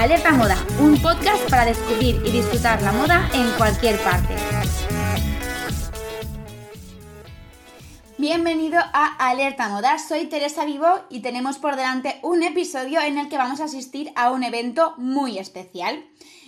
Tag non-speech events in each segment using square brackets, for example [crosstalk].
Alerta Moda, un podcast para descubrir y disfrutar la moda en cualquier parte. Bienvenido a Alerta Moda, soy Teresa Vivo y tenemos por delante un episodio en el que vamos a asistir a un evento muy especial.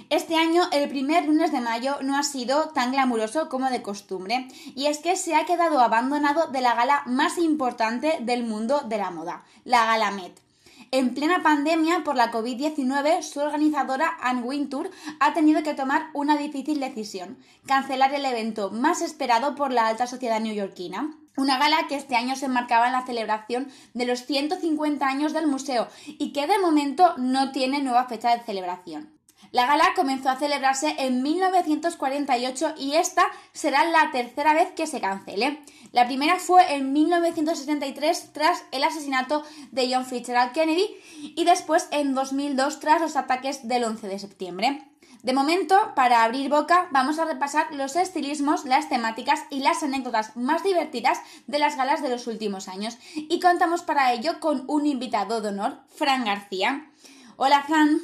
Este año el primer lunes de mayo no ha sido tan glamuroso como de costumbre y es que se ha quedado abandonado de la gala más importante del mundo de la moda, la Gala Met. En plena pandemia por la COVID-19, su organizadora Anne Wintour ha tenido que tomar una difícil decisión, cancelar el evento más esperado por la alta sociedad neoyorquina. Una gala que este año se enmarcaba en la celebración de los 150 años del museo y que de momento no tiene nueva fecha de celebración. La gala comenzó a celebrarse en 1948 y esta será la tercera vez que se cancele. La primera fue en 1973 tras el asesinato de John Fitzgerald Kennedy y después en 2002 tras los ataques del 11 de septiembre. De momento, para abrir boca, vamos a repasar los estilismos, las temáticas y las anécdotas más divertidas de las galas de los últimos años. Y contamos para ello con un invitado de honor, Fran García. Hola, Fran.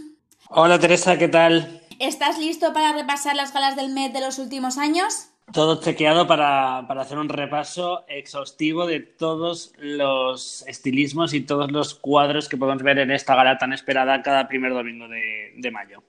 Hola Teresa, ¿qué tal? ¿Estás listo para repasar las galas del Met de los últimos años? Todo chequeado para, hacer un repaso exhaustivo de todos los estilismos y todos los cuadros que podemos ver en esta gala tan esperada cada primer domingo de mayo.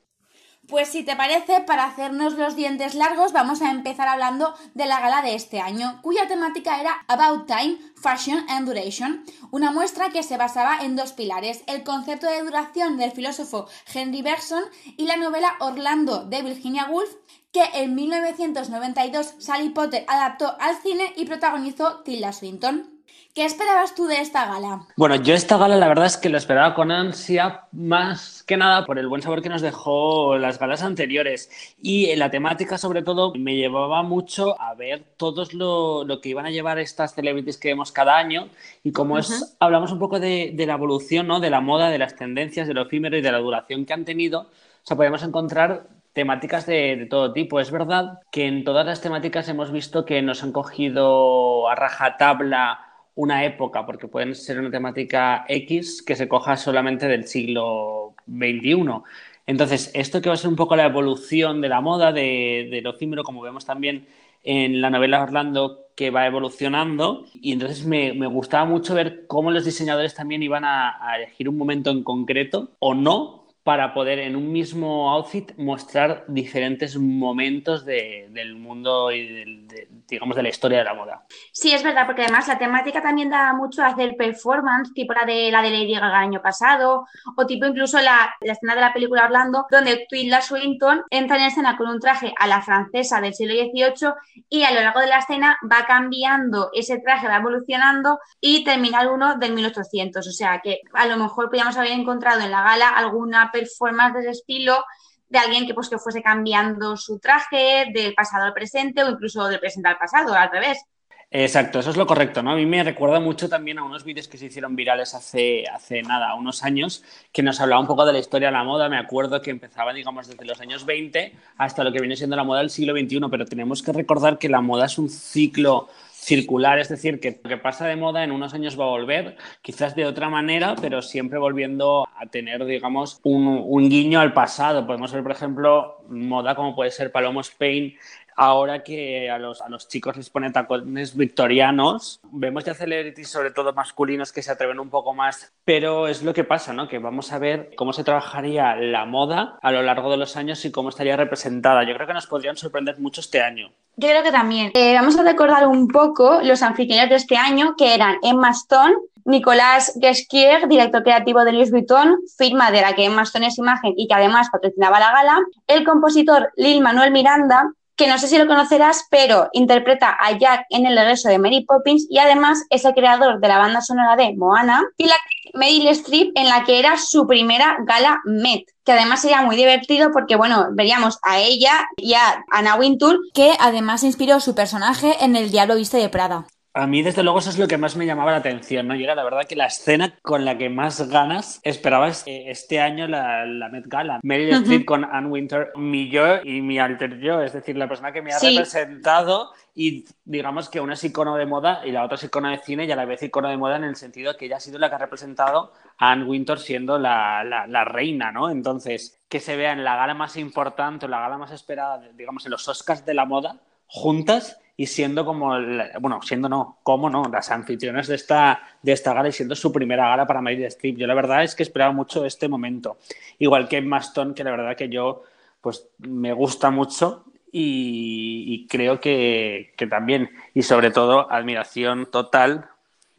Pues si te parece, para hacernos los dientes largos, vamos a empezar hablando de la gala de este año, cuya temática era About Time, Fashion and Duration, una muestra que se basaba en dos pilares, el concepto de duración del filósofo Henry Bergson y la novela Orlando de Virginia Woolf, que en 1992 Sally Potter adaptó al cine y protagonizó Tilda Swinton. ¿Qué esperabas tú de esta gala? Bueno, yo esta gala la verdad es que lo esperaba con ansia, más que nada por el buen sabor que nos dejó las galas anteriores. Y la temática, sobre todo, me llevaba mucho a ver todos lo, que iban a llevar estas celebrities que vemos cada año. Y como es, hablamos un poco de, la evolución, ¿no? De la moda, de las tendencias, de lo efímero y de la duración que han tenido. O sea, podemos encontrar temáticas de, todo tipo. Es verdad que en todas las temáticas hemos visto que nos han cogido a rajatabla una época, porque pueden ser una temática X que se coja solamente del siglo XXI. Entonces, esto que va a ser un poco la evolución de la moda, de, de lo efímero, como vemos también en la novela Orlando, que va evolucionando. Y entonces me, gustaba mucho ver cómo los diseñadores también iban a elegir un momento en concreto o no para poder en un mismo outfit mostrar diferentes momentos del mundo y de, digamos de la historia de la moda. Sí, es verdad, porque además la temática también da mucho a hacer performance, tipo la de la de Lady Gaga el año pasado, o tipo incluso la, escena de la película Orlando, donde Tilda Swinton entra en escena con un traje a la francesa del siglo XVIII y a lo largo de la escena va cambiando ese traje, va evolucionando y termina el uno del 1800. O sea que a lo mejor podríamos haber encontrado en la gala alguna formas de ese estilo de alguien que pues que fuese cambiando su traje del pasado al presente o incluso del presente al pasado, al revés. Exacto, eso es lo correcto, ¿no? A mí me recuerda mucho también a unos vídeos que se hicieron virales hace, hace nada, unos años, que nos hablaba un poco de la historia de la moda. Me acuerdo que empezaba, digamos, desde los años 20 hasta lo que viene siendo la moda del siglo XXI, pero tenemos que recordar que la moda es un ciclo circular, es decir, que lo que pasa de moda en unos años va a volver, quizás de otra manera, pero siempre volviendo a tener, digamos, un, un guiño al pasado. Podemos ver, por ejemplo, moda como puede ser Palomo Spain ahora que a los, a los chicos les ponen tacones victorianos, vemos ya celebrities, sobre todo masculinos, que se atreven un poco más, pero es lo que pasa, ¿no? Que vamos a ver cómo se trabajaría la moda a lo largo de los años y cómo estaría representada. Yo creo que nos podrían sorprender mucho este año. Yo creo que también. Eh, vamos a recordar un poco los anfitriones de este año, que eran Emma Stone, Nicolás Gesquier, director creativo de Louis Vuitton, firma de la que Emma Stone es imagen y que además patrocinaba la gala, el compositor Lil Manuel Miranda, que no sé si lo conocerás, pero interpreta a Jack en el regreso de Mary Poppins y además es el creador de la banda sonora de Moana y la Meryl Streep en la que era su primera gala Met, que además sería muy divertido porque, bueno, veríamos a ella y a Anna Wintour, que además inspiró su personaje en El Diablo Viste de Prada. A mí, desde luego, eso es lo que más me llamaba la atención, ¿no? Y era la verdad que la escena con la que más ganas esperaba este año la, la Met Gala. Meryl Streep con Anne Winter, mi yo y mi alter yo, es decir, la persona que me ha representado y digamos que una es icono de moda y la otra es icono de cine y a la vez icono de moda en el sentido que ella ha sido la que ha representado a Anne Winter siendo la, la, la reina, ¿no? Entonces, que se vea en la gala más importante, la gala más esperada, digamos, en los Oscars de la moda, juntas y siendo como, bueno, siendo no, como no, las anfitriones de esta, de esta gala y siendo su primera gala para Meryl Streep. Yo la verdad es que esperaba mucho este momento. Igual que Maston, que la verdad que yo, pues me gusta mucho y, creo que, también, y sobre todo, admiración total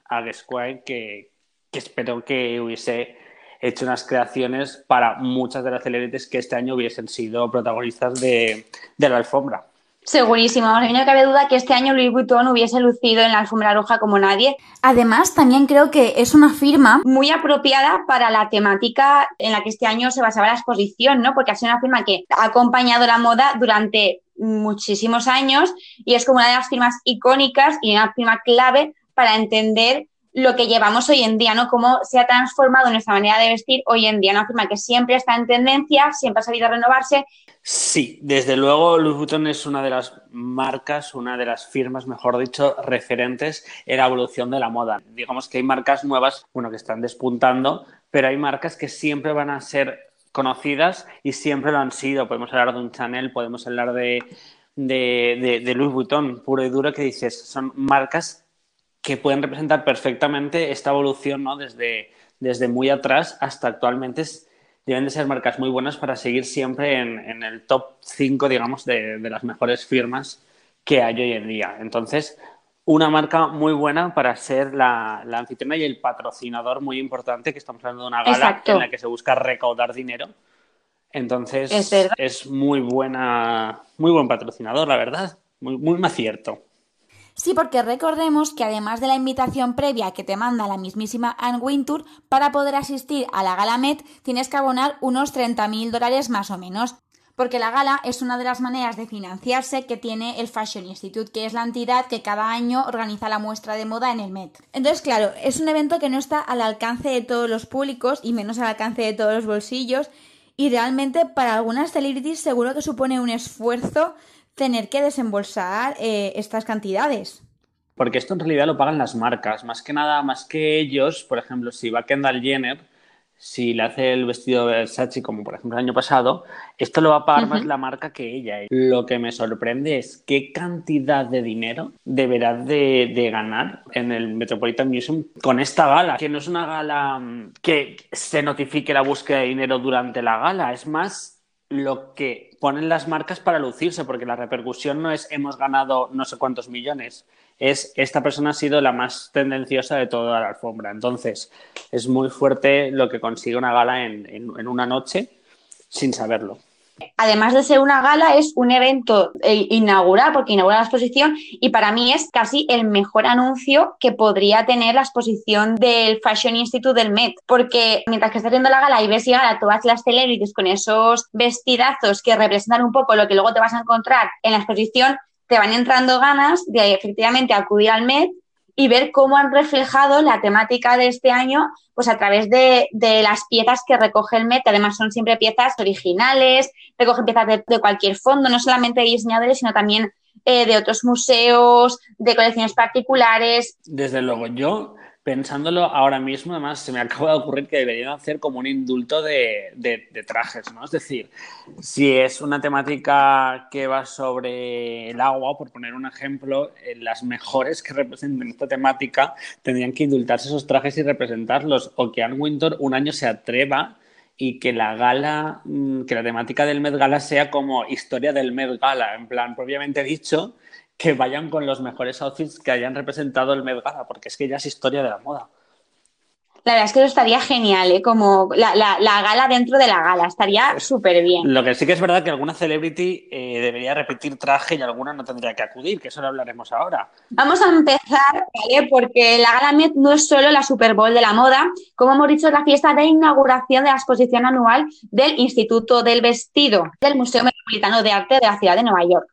a Gesquire, que, que espero que hubiese hecho unas creaciones para muchas de las celebrities que este año hubiesen sido protagonistas de la alfombra. Segurísimo, a mí no cabe duda que este año Louis Vuitton hubiese lucido en la alfombra roja como nadie. Además, también creo que es una firma muy apropiada para la temática en la que este año se basaba la exposición, ¿no? Porque ha sido una firma que ha acompañado la moda durante muchísimos años y es como una de las firmas icónicas y una firma clave para entender lo que llevamos hoy en día, ¿no? Cómo se ha transformado nuestra manera de vestir hoy en día, una firma que siempre está en tendencia, siempre ha sabido renovarse. Sí, desde luego Louis Vuitton es una de las marcas, una de las firmas, mejor dicho, referentes en la evolución de la moda. Digamos que hay marcas nuevas, bueno, que están despuntando, pero hay marcas que siempre van a ser conocidas y siempre lo han sido. Podemos hablar de un Chanel, podemos hablar de, de, de Louis Vuitton, puro y duro, que dices, son marcas que pueden representar perfectamente esta evolución, ¿no? Desde, desde muy atrás hasta actualmente deben de ser marcas muy buenas para seguir siempre en, el top 5, digamos, de, las mejores firmas que hay hoy en día. Entonces, una marca muy buena para ser la, la anfitriona y el patrocinador muy importante, que estamos hablando de una gala en la que se busca recaudar dinero. Entonces, es, muy buena, muy buen patrocinador, la verdad. Muy, muy acierto. Sí, porque recordemos que además de la invitación previa que te manda la mismísima Anne Wintour, para poder asistir a la gala Met tienes que abonar unos 30.000 dólares más o menos. Porque la gala es una de las maneras de financiarse que tiene el Fashion Institute, que es la entidad que cada año organiza la muestra de moda en el Met. Entonces, claro, es un evento que no está al alcance de todos los públicos y menos al alcance de todos los bolsillos. Y realmente para algunas celebrities seguro que supone un esfuerzo tener que desembolsar eh, estas cantidades. Porque esto en realidad lo pagan las marcas, más que nada, más que ellos, por ejemplo, si va Kendall Jenner, si le hace el vestido Versace, como por ejemplo el año pasado, esto lo va a pagar más la marca que ella. Lo que me sorprende es qué cantidad de dinero deberá de, de, ganar en el Metropolitan Museum con esta gala, que no es una gala mm, que se notifique la búsqueda de dinero durante la gala, es más lo que ponen las marcas para lucirse, porque la repercusión no es hemos ganado no sé cuántos millones, es esta persona ha sido la más tendenciosa de toda la alfombra. Entonces, es muy fuerte lo que consigue una gala en, en una noche sin saberlo además de ser una gala, es un evento eh, inaugural, porque inaugura la exposición, y para mí es casi el mejor anuncio que podría tener la exposición del Fashion Institute del Met, porque mientras que estás viendo la gala y ves llegar a todas las celebrities con esos vestidazos que representan un poco lo que luego te vas a encontrar en la exposición, te van entrando ganas de efectivamente acudir al Met y ver cómo han reflejado la temática de este año pues a través de, las piezas que recoge el MET, además son siempre piezas originales, recogen piezas de, cualquier fondo, no solamente de diseñadores, sino también eh, de otros museos, de colecciones particulares. Desde luego, yo pensándolo ahora mismo, además se me [laughs] acaba de ocurrir que deberían hacer como un indulto de, trajes, ¿no? Es decir, si es una temática que va sobre el agua, por poner un ejemplo, eh, las mejores que representen esta temática tendrían que indultarse esos trajes y representarlos, o que Anne Winter un año se atreva y que la gala, mm, que la temática del Met Gala sea como historia del Met Gala, en plan, propiamente dicho, que vayan con los mejores outfits que hayan representado el Met Gala, porque es que ya es historia de la moda. La verdad es que eso estaría genial, ¿eh? como la, gala dentro de la gala, estaría súper bien. Lo que sí que es verdad que alguna celebrity eh, debería repetir traje y alguna no tendría que acudir, que eso lo hablaremos ahora. Vamos a empezar, ¿vale? Porque la gala Met no es solo la Super Bowl de la moda, como hemos dicho, es la fiesta de inauguración de la exposición anual del Instituto del Vestido del Museo Metropolitano de Arte de la ciudad de Nueva York.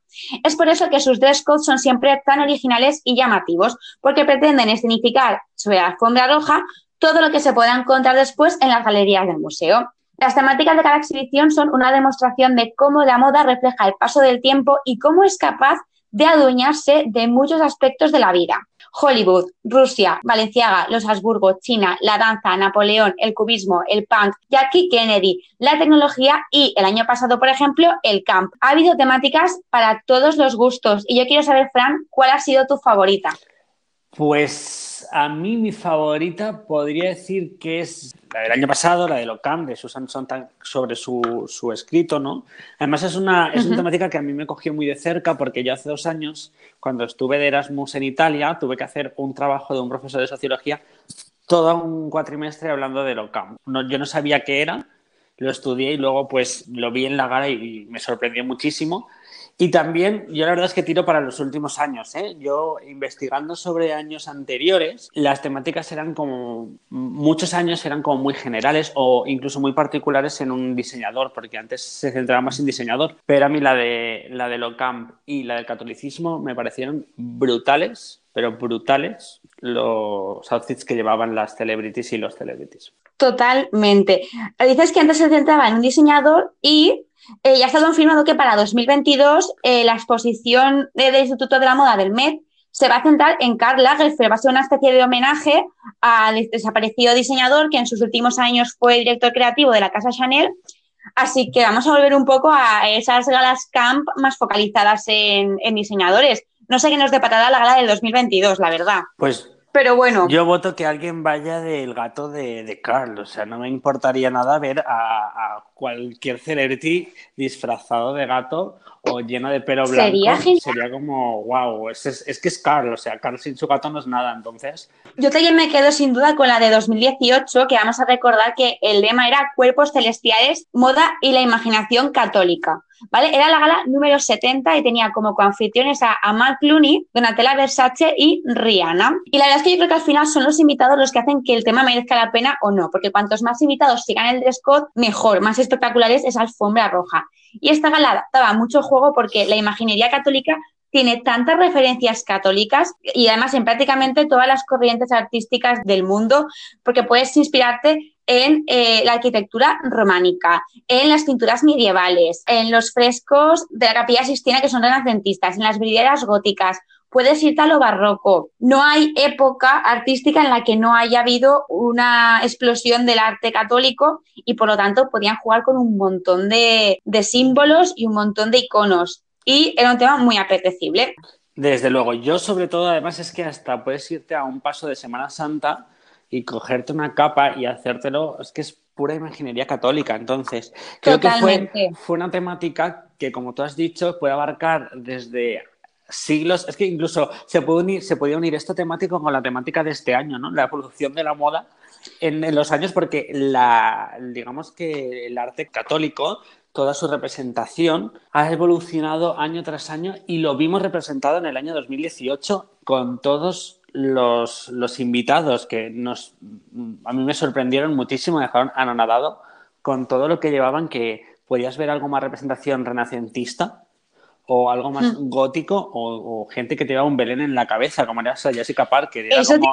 Es por eso que sus dress codes son siempre tan originales y llamativos, porque pretenden escenificar sobre la alfombra roja todo lo que se podrá encontrar después en las galerías del museo. Las temáticas de cada exhibición son una demostración de cómo la moda refleja el paso del tiempo y cómo es capaz de adueñarse de muchos aspectos de la vida. Hollywood, Rusia, Valenciaga, los Habsburgo, China, la danza, Napoleón, el cubismo, el punk, Jackie Kennedy, la tecnología y el año pasado, por ejemplo, el camp. Ha habido temáticas para todos los gustos y yo quiero saber, Fran, ¿cuál ha sido tu favorita? Pues a mí mi favorita podría decir que es la del año pasado, la de Locam, de Susan Sontag sobre su, su escrito, ¿no? Además es una, es una temática que a mí me cogió muy de cerca porque yo hace dos años, cuando estuve de Erasmus en Italia, tuve que hacer un trabajo de un profesor de sociología todo un cuatrimestre hablando de Locam. No, yo no sabía qué era, lo estudié y luego pues lo vi en la gala y me sorprendió muchísimo. Y también, yo la verdad es que tiro para los últimos años. ¿eh? Yo, investigando sobre años anteriores, las temáticas eran como, muchos años eran como muy generales o incluso muy particulares en un diseñador, porque antes se centraba más en diseñador. Pero a mí la de, la de Locamp y la del catolicismo me parecieron brutales, pero brutales los outfits que llevaban las celebrities y los celebrities. Totalmente. Dices que antes se centraba en un diseñador y eh, ya ha estado confirmado que para 2022 eh, la exposición del Instituto de la Moda del Met se va a centrar en Karl Lagerfeld. Va a ser una especie de homenaje al desaparecido diseñador que en sus últimos años fue director creativo de la casa Chanel. Así que vamos a volver un poco a esas galas camp más focalizadas en, en diseñadores. No sé qué nos deparará la gala del 2022, la verdad. Pues pero bueno. Yo voto que alguien vaya del gato de, de Carl. O sea, no me importaría nada ver a, a cualquier celebrity disfrazado de gato o lleno de pelo blanco. Sería, Sería como, wow, es, es, que es Carl. O sea, Carl sin su gato no es nada. Entonces. Yo también me quedo sin duda con la de 2018, que vamos a recordar que el lema era Cuerpos Celestiales, Moda y la Imaginación Católica. ¿vale? Era la gala número 70 y tenía como coanfitriones a, a Mark Clooney, Donatella Versace y Rihanna. Y la verdad es que yo creo que al final son los invitados los que hacen que el tema merezca la pena o no, porque cuantos más invitados sigan el dress code, mejor, más espectaculares esa alfombra roja. Y esta gala daba mucho juego porque la imaginería católica tiene tantas referencias católicas y además en prácticamente todas las corrientes artísticas del mundo, porque puedes inspirarte en eh, la arquitectura románica, en las pinturas medievales, en los frescos de la capilla sistina que son renacentistas, en las vidrieras góticas. Puedes irte a lo barroco. No hay época artística en la que no haya habido una explosión del arte católico y por lo tanto podían jugar con un montón de, de símbolos y un montón de iconos. Y era un tema muy apetecible. Desde luego, yo sobre todo además es que hasta puedes irte a un paso de Semana Santa y cogerte una capa y hacértelo, es que es pura imaginería católica. Entonces, creo que fue, fue una temática que, como tú has dicho, puede abarcar desde siglos. Es que incluso se, puede unir, se podía unir esta temática con la temática de este año, ¿no? La evolución de la moda en, los años, porque la, digamos que el arte católico, toda su representación, ha evolucionado año tras año y lo vimos representado en el año 2018 con todos los, los invitados que nos, a mí me sorprendieron muchísimo, me dejaron anonadado con todo lo que llevaban, que podías ver algo más representación renacentista o algo más hmm. gótico o, gente que te llevaba un Belén en la cabeza, como era Jessica Parker. Era como...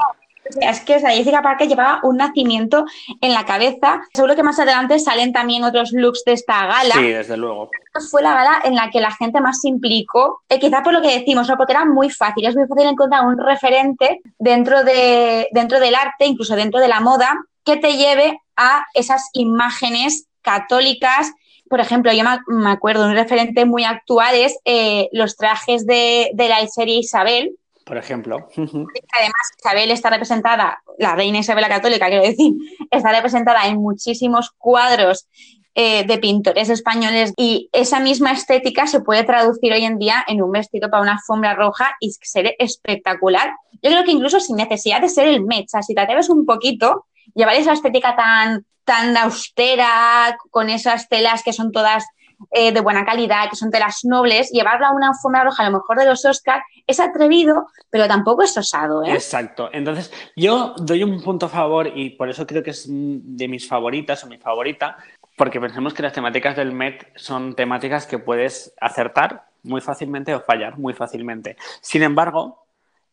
Es que Jessica Parker llevaba un nacimiento en la cabeza. Seguro que más adelante salen también otros looks de esta gala. Sí, desde luego. Fue la gala en la que la gente más se implicó, eh, quizá por lo que decimos, ¿no? porque era muy fácil. Es muy fácil encontrar un referente dentro, de, dentro del arte, incluso dentro de la moda, que te lleve a esas imágenes católicas por ejemplo, yo me acuerdo, un referente muy actual es eh, los trajes de, de la serie Isabel, por ejemplo. Además, Isabel está representada, la reina Isabel la Católica, quiero decir, [laughs] está representada en muchísimos cuadros eh, de pintores españoles y esa misma estética se puede traducir hoy en día en un vestido para una alfombra roja y ser espectacular. Yo creo que incluso sin necesidad de ser el Met, si te atreves un poquito, llevar esa estética tan, tan austera, con esas telas que son todas eh, de buena calidad, que son telas nobles, llevarla a una alfombra roja, a lo mejor de los Oscars, es atrevido, pero tampoco es osado. ¿eh? Exacto. Entonces, yo doy un punto a favor y por eso creo que es de mis favoritas o mi favorita, porque pensemos que las temáticas del Met son temáticas que puedes acertar muy fácilmente o fallar muy fácilmente. Sin embargo,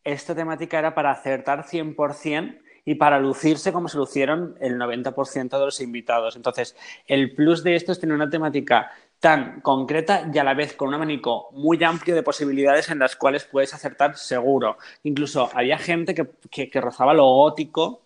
esta temática era para acertar 100% y para lucirse como se lucieron el 90% de los invitados. Entonces, el plus de esto es tener una temática tan concreta y a la vez con un abanico muy amplio de posibilidades en las cuales puedes acertar seguro. Incluso había gente que, rozaba lo gótico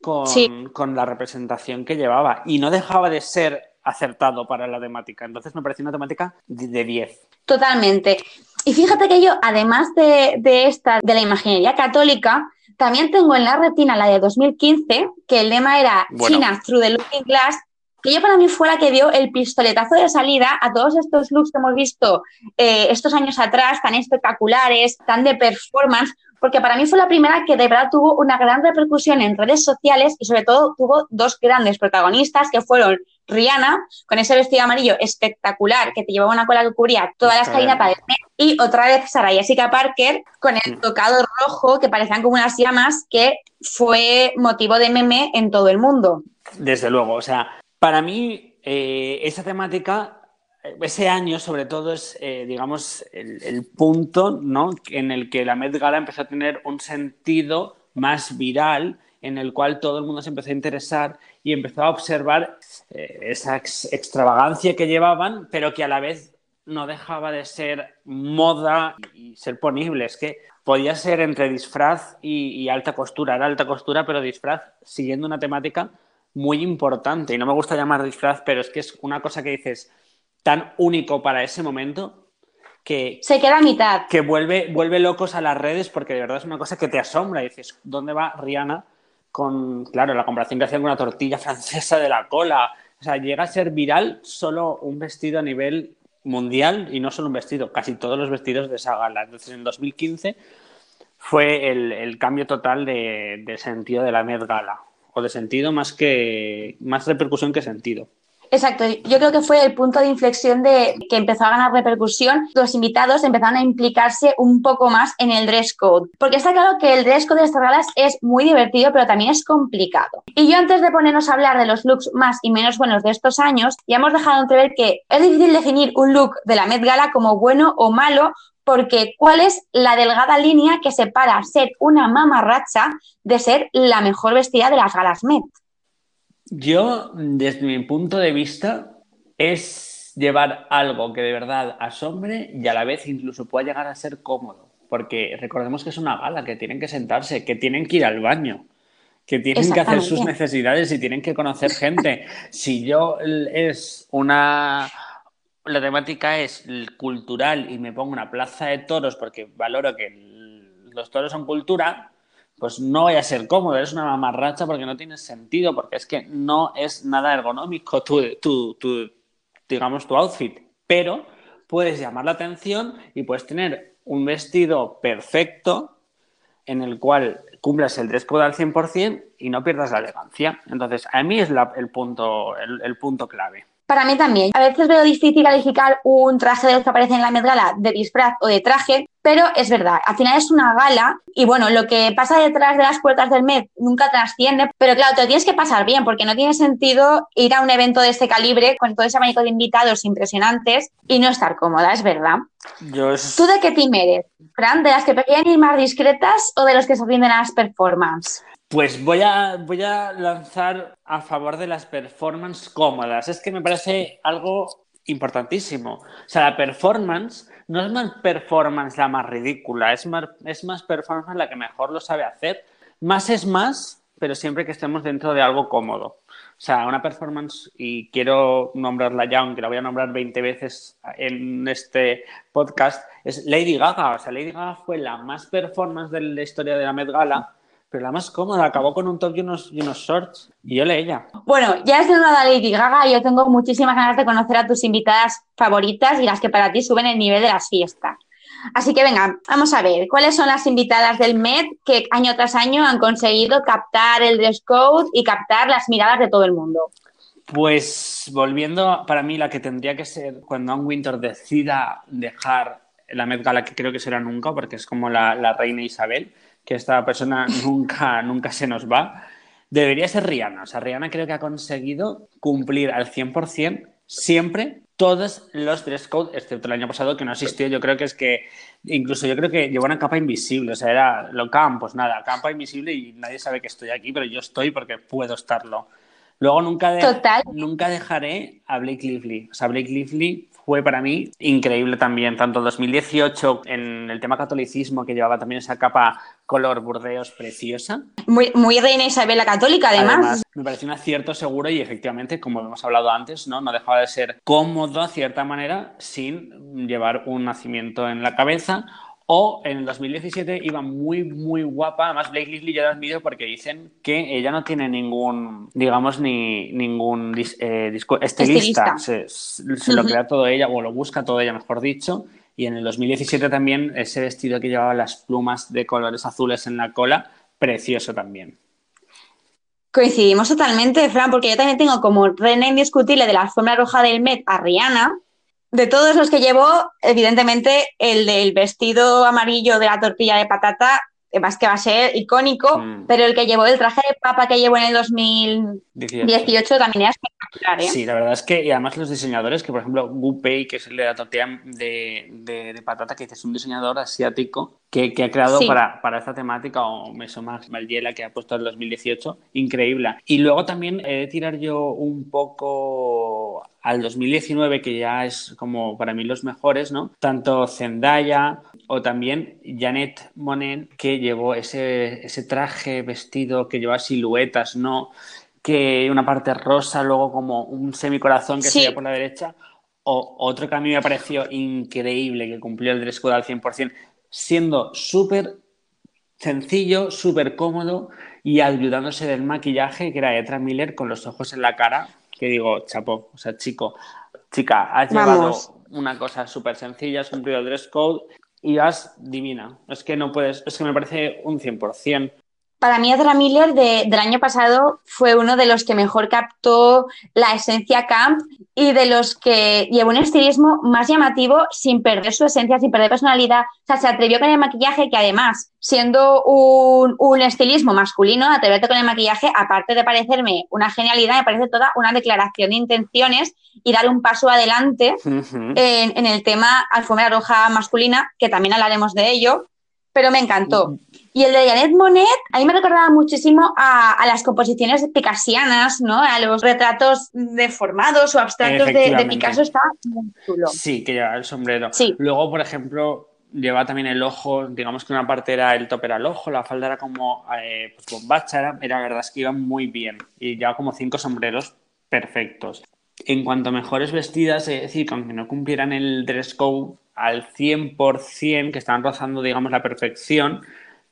con, con, la representación que llevaba y no dejaba de ser acertado para la temática. Entonces me pareció una temática de 10. Totalmente. Y fíjate que yo, además de, de esta, de la imaginería católica, también tengo en la retina la de 2015, que el lema era China through the looking glass, que yo para mí fue la que dio el pistoletazo de salida a todos estos looks que hemos visto eh, estos años atrás, tan espectaculares, tan de performance, porque para mí fue la primera que de verdad tuvo una gran repercusión en redes sociales y sobre todo tuvo dos grandes protagonistas que fueron Rihanna con ese vestido amarillo espectacular que te llevaba una cola que cubría toda la escalinata de y otra vez Sara Jessica Parker con el mm. tocado rojo que parecían como unas llamas que fue motivo de meme en todo el mundo. Desde luego, o sea, para mí eh, esa temática ese año, sobre todo, es, eh, digamos, el, punto ¿no? en el que la Met Gala empezó a tener un sentido más viral, en el cual todo el mundo se empezó a interesar y empezó a observar eh, esa extravagancia que llevaban, pero que a la vez no dejaba de ser moda y ser ponible. Es que podía ser entre disfraz y, alta costura. Era alta costura, pero disfraz siguiendo una temática muy importante. Y no me gusta llamar disfraz, pero es que es una cosa que dices tan único para ese momento que... Se queda a mitad. Que vuelve, vuelve locos a las redes porque de verdad es una cosa que te asombra. Y dices, ¿dónde va Rihanna con, claro, la comparación que hacía con una tortilla francesa de la cola? O sea, llega a ser viral solo un vestido a nivel mundial y no solo un vestido, casi todos los vestidos de esa gala. Entonces, en 2015 fue el, cambio total de, de, sentido de la Met Gala, o de sentido más que más repercusión que sentido. Exacto, yo creo que fue el punto de inflexión de que empezó a ganar repercusión. Los invitados empezaron a implicarse un poco más en el dress code, porque está claro que el dress code de estas galas es muy divertido, pero también es complicado. Y yo antes de ponernos a hablar de los looks más y menos buenos de estos años, ya hemos dejado entrever que es difícil definir un look de la Met Gala como bueno o malo, porque ¿cuál es la delgada línea que separa ser una mamarracha de ser la mejor vestida de las galas Met? Yo, desde mi punto de vista, es llevar algo que de verdad asombre y a la vez incluso pueda llegar a ser cómodo. Porque recordemos que es una gala, que tienen que sentarse, que tienen que ir al baño, que tienen que hacer sus necesidades y tienen que conocer gente. [laughs] si yo es una la temática es cultural y me pongo una plaza de toros porque valoro que los toros son cultura, pues no voy a ser cómodo, eres una mamarracha porque no tiene sentido, porque es que no es nada ergonómico tu, tu, digamos, tu outfit. Pero puedes llamar la atención y puedes tener un vestido perfecto en el cual cumplas el dress code al 100% y no pierdas la elegancia. Entonces, a mí es el, punto, el punto clave. Para mí también. A veces veo difícil calificar un traje de los que aparece en la Met Gala de disfraz o de traje, pero es verdad, al final es una gala y bueno, lo que pasa detrás de las puertas del Met nunca trasciende, pero claro, te lo tienes que pasar bien porque no tiene sentido ir a un evento de este calibre con todo ese abanico de invitados impresionantes y no estar cómoda, es verdad. ¿Tú de qué team eres, Fran? ¿De las que prefieren ir más discretas o de los que se rinden a las performances? Pues voy a, voy a lanzar a favor de las performances cómodas. Es que me parece algo importantísimo. O sea, la performance no es más performance la más ridícula, es más, es más performance la que mejor lo sabe hacer. Más es más, pero siempre que estemos dentro de algo cómodo. O sea, una performance, y quiero nombrarla ya, aunque la voy a nombrar 20 veces en este podcast, es Lady Gaga. O sea, Lady Gaga fue la más performance de la historia de la Met Gala pero la más cómoda, acabó con un top y unos, y unos shorts. Y yo leí ella. Bueno, ya es de una Lady Gaga, yo tengo muchísimas ganas de conocer a tus invitadas favoritas y las que para ti suben el nivel de las fiestas. Así que venga, vamos a ver, ¿cuáles son las invitadas del Met que año tras año han conseguido captar el dress code y captar las miradas de todo el mundo? Pues volviendo, para mí la que tendría que ser cuando Ann Winter decida dejar la Met Gala, que creo que será nunca, porque es como la, la reina Isabel, que esta persona [laughs] nunca, nunca se nos va, debería ser Rihanna. O sea, Rihanna creo que ha conseguido cumplir al 100% siempre todos los dress code, excepto el año pasado que no asistió. Yo creo que es que, incluso yo creo que llevó una capa invisible. O sea, era lo campo, pues nada, capa invisible y nadie sabe que estoy aquí, pero yo estoy porque puedo estarlo. Luego nunca, nunca dejaré a Blake Lively. O sea, Blake Lively fue para mí increíble también, tanto 2018 en el tema catolicismo, que llevaba también esa capa color burdeos preciosa. Muy, muy reina Isabel la católica, además. Me pareció un acierto seguro y efectivamente, como hemos hablado antes, ¿no? no dejaba de ser cómodo a cierta manera sin llevar un nacimiento en la cabeza o en el 2017 iba muy, muy guapa. Además, Blake Lively ya lo admito porque dicen que ella no tiene ningún, digamos, ni ningún eh, estilista. Se, lo crea todo ella, o lo busca todo ella, mejor dicho. Y en el 2017 también ese vestido que llevaba las plumas de colores azules en la cola, precioso también. Coincidimos totalmente, Fran, porque yo también tengo como reina indiscutible de la alfombra roja del Met a Rihanna, de todos los que llevo, evidentemente, el del vestido amarillo de la tortilla de patata, más que va a ser icónico, mm. pero el que llevó el traje de papa que llevo en el 2018 también es espectacular. ¿eh? Sí, la verdad es que, y además los diseñadores, que por ejemplo, Gu Pei, que es el de la tortilla de, patata, que es un diseñador asiático que, ha creado para, para, esta temática, o Meso Max Maliela, que ha puesto en el 2018, increíble. Y luego también he de tirar yo un poco al 2019, que ya es como para mí los mejores, ¿no? Tanto Zendaya o también Janet Monet, que llevó ese, ese traje vestido que lleva siluetas, ¿no? Que una parte rosa, luego como un semicorazón que se por la derecha. O otro que a mí me pareció increíble, que cumplió el dress code al 100%, siendo súper sencillo, súper cómodo y ayudándose del maquillaje, que era Etra Miller con los ojos en la cara que digo, chapo, o sea, chico, chica, has llevado una cosa súper sencilla, has cumplido el dress code y vas divina. Es que no puedes, es que me parece un 100%. Para mí, Ezra Miller del año pasado fue uno de los que mejor captó la esencia camp y de los que llevó un estilismo más llamativo sin perder su esencia, sin perder personalidad. O sea, se atrevió con el maquillaje que además, siendo un, estilismo masculino, atreverte con el maquillaje, aparte de parecerme una genialidad, me parece toda una declaración de intenciones y dar un paso adelante en, en el tema alfombra roja masculina, que también hablaremos de ello, pero me encantó. Y el de Janet Monet, a mí me recordaba muchísimo a, las composiciones picasianas, ¿no? A los retratos deformados o abstractos de, Picasso, está muy chulo. Sí, que lleva el sombrero. Luego, por ejemplo, lleva también el ojo, digamos que una parte era el top era el ojo, la falda era como eh, pues bombacha, era, la verdad es que iba muy bien. Y lleva como cinco sombreros perfectos. En cuanto a mejores vestidas, es decir, aunque no cumplieran el dress code al 100%, que estaban rozando, digamos, la perfección,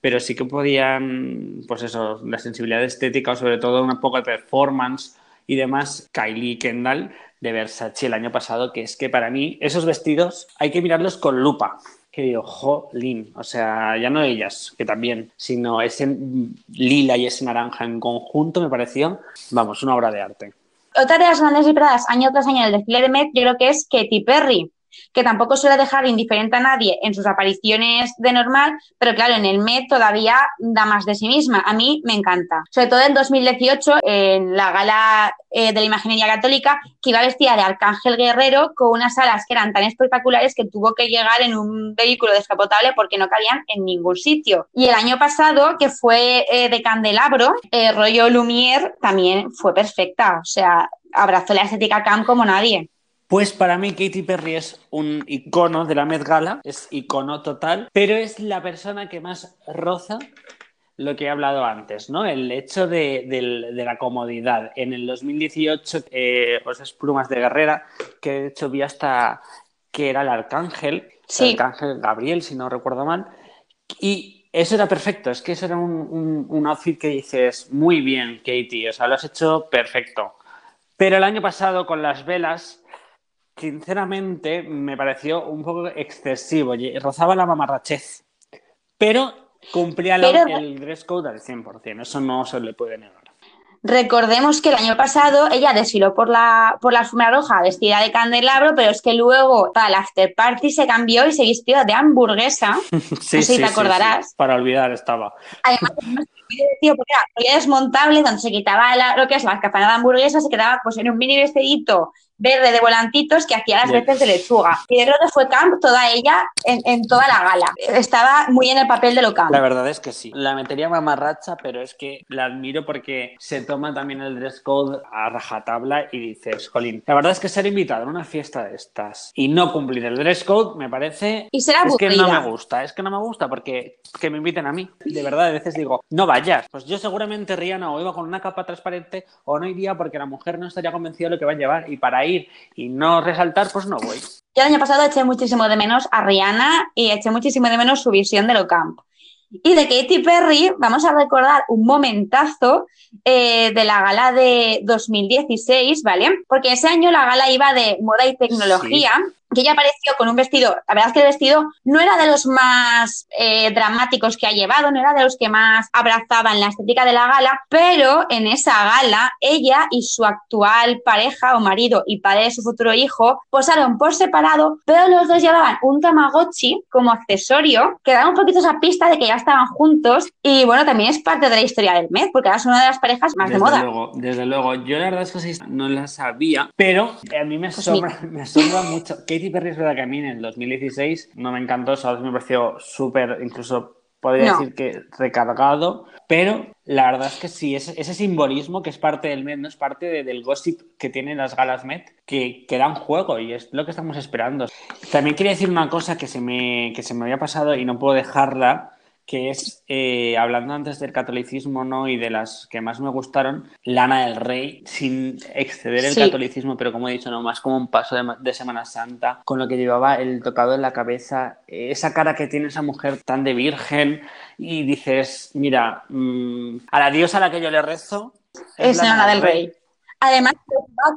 pero sí que podían, pues eso, la sensibilidad estética o sobre todo un poco de performance y demás, Kylie Kendall de Versace el año pasado, que es que para mí esos vestidos hay que mirarlos con lupa. Que digo, jolín, o sea, ya no ellas, que también, sino ese lila y ese naranja en conjunto me pareció, vamos, una obra de arte. Otra de las grandes esperadas año tras año del desfile de Met, yo creo que es Katy Perry que tampoco suele dejar indiferente a nadie en sus apariciones de normal, pero claro, en el Met todavía da más de sí misma. A mí me encanta. Sobre todo en 2018, en la gala eh, de la Imaginería Católica, que iba vestida de Arcángel Guerrero con unas alas que eran tan espectaculares que tuvo que llegar en un vehículo descapotable porque no cabían en ningún sitio. Y el año pasado, que fue eh, de Candelabro, eh, rollo Lumière, también fue perfecta. O sea, abrazó la estética Cam como nadie. Pues para mí Katy Perry es un icono de la Met Gala, es icono total, pero es la persona que más roza lo que he hablado antes, ¿no? El hecho de, la comodidad. En el 2018, eh, esas plumas de guerrera, que de hecho vi hasta que era el arcángel, el arcángel Gabriel, si no recuerdo mal, y eso era perfecto, es que eso era un, un outfit que dices, muy bien, Katy, o sea, lo has hecho perfecto. Pero el año pasado con las velas sinceramente me pareció un poco excesivo, rozaba la mamarrachez, pero cumplía el dress code al 100%, eso no se le puede negar. Recordemos que el año pasado ella desfiló por la, por la roja vestida de candelabro, pero es que luego para el after party se cambió y se vistió de hamburguesa. sí, [laughs] no sé si te acordarás. Para olvidar estaba. Además, [laughs] porque era desmontable, donde se quitaba lo que es la escapada de hamburguesa, se quedaba pues en un mini vestidito verde de volantitos que hacía las veces de lechuga. Y de pronto fue camp toda ella en, toda la gala. Estaba muy en el papel de lo camp. La verdad es que sí. La metería mamarracha, pero es que la admiro porque se toma también el dress code a rajatabla y dices, jolín, la verdad es que ser invitado a una fiesta de estas y no cumplir el dress code me parece... Y será Es que no me gusta, es que no me gusta porque que me inviten a mí. De verdad, a veces digo, no vayas. Pues yo seguramente Rihanna o iba con una capa transparente o no iría porque la mujer no estaría convencida de lo que va a llevar y para y no resaltar, pues no voy. Yo el año pasado eché muchísimo de menos a Rihanna y eché muchísimo de menos su visión de lo camp. Y de Katy Perry vamos a recordar un momentazo eh, de la gala de 2016, ¿vale? Porque ese año la gala iba de moda y tecnología que ella apareció con un vestido, la verdad es que el vestido no era de los más eh, dramáticos que ha llevado, no era de los que más abrazaban la estética de la gala, pero en esa gala ella y su actual pareja o marido y padre de su futuro hijo posaron por separado, pero los dos llevaban un Tamagotchi como accesorio que daba un poquito esa pista de que ya estaban juntos y bueno, también es parte de la historia del mes porque ahora es una de las parejas más de moda. Luego, desde luego, yo la verdad es que no la sabía, pero a mí me pues asombra, me asombra mucho. Katy [laughs] Perry es verdad que a mí en el 2016 no me encantó, ¿sabes? me pareció súper, incluso podría decir que recargado, pero la verdad es que sí, ese, ese simbolismo que es parte del Met, no es parte del gossip que tienen las galas Met, que, que dan juego y es lo que estamos esperando. También quería decir una cosa que se me, que se me había pasado y no puedo dejarla, que es, eh, hablando antes del catolicismo ¿no? y de las que más me gustaron, Lana del Rey, sin exceder el catolicismo, pero como he dicho, no más como un paso de, Semana Santa, con lo que llevaba el tocado en la cabeza, esa cara que tiene esa mujer tan de virgen, y dices, mira, mm, a la diosa a la que yo le rezo. Es, Lana, del Rey. Además,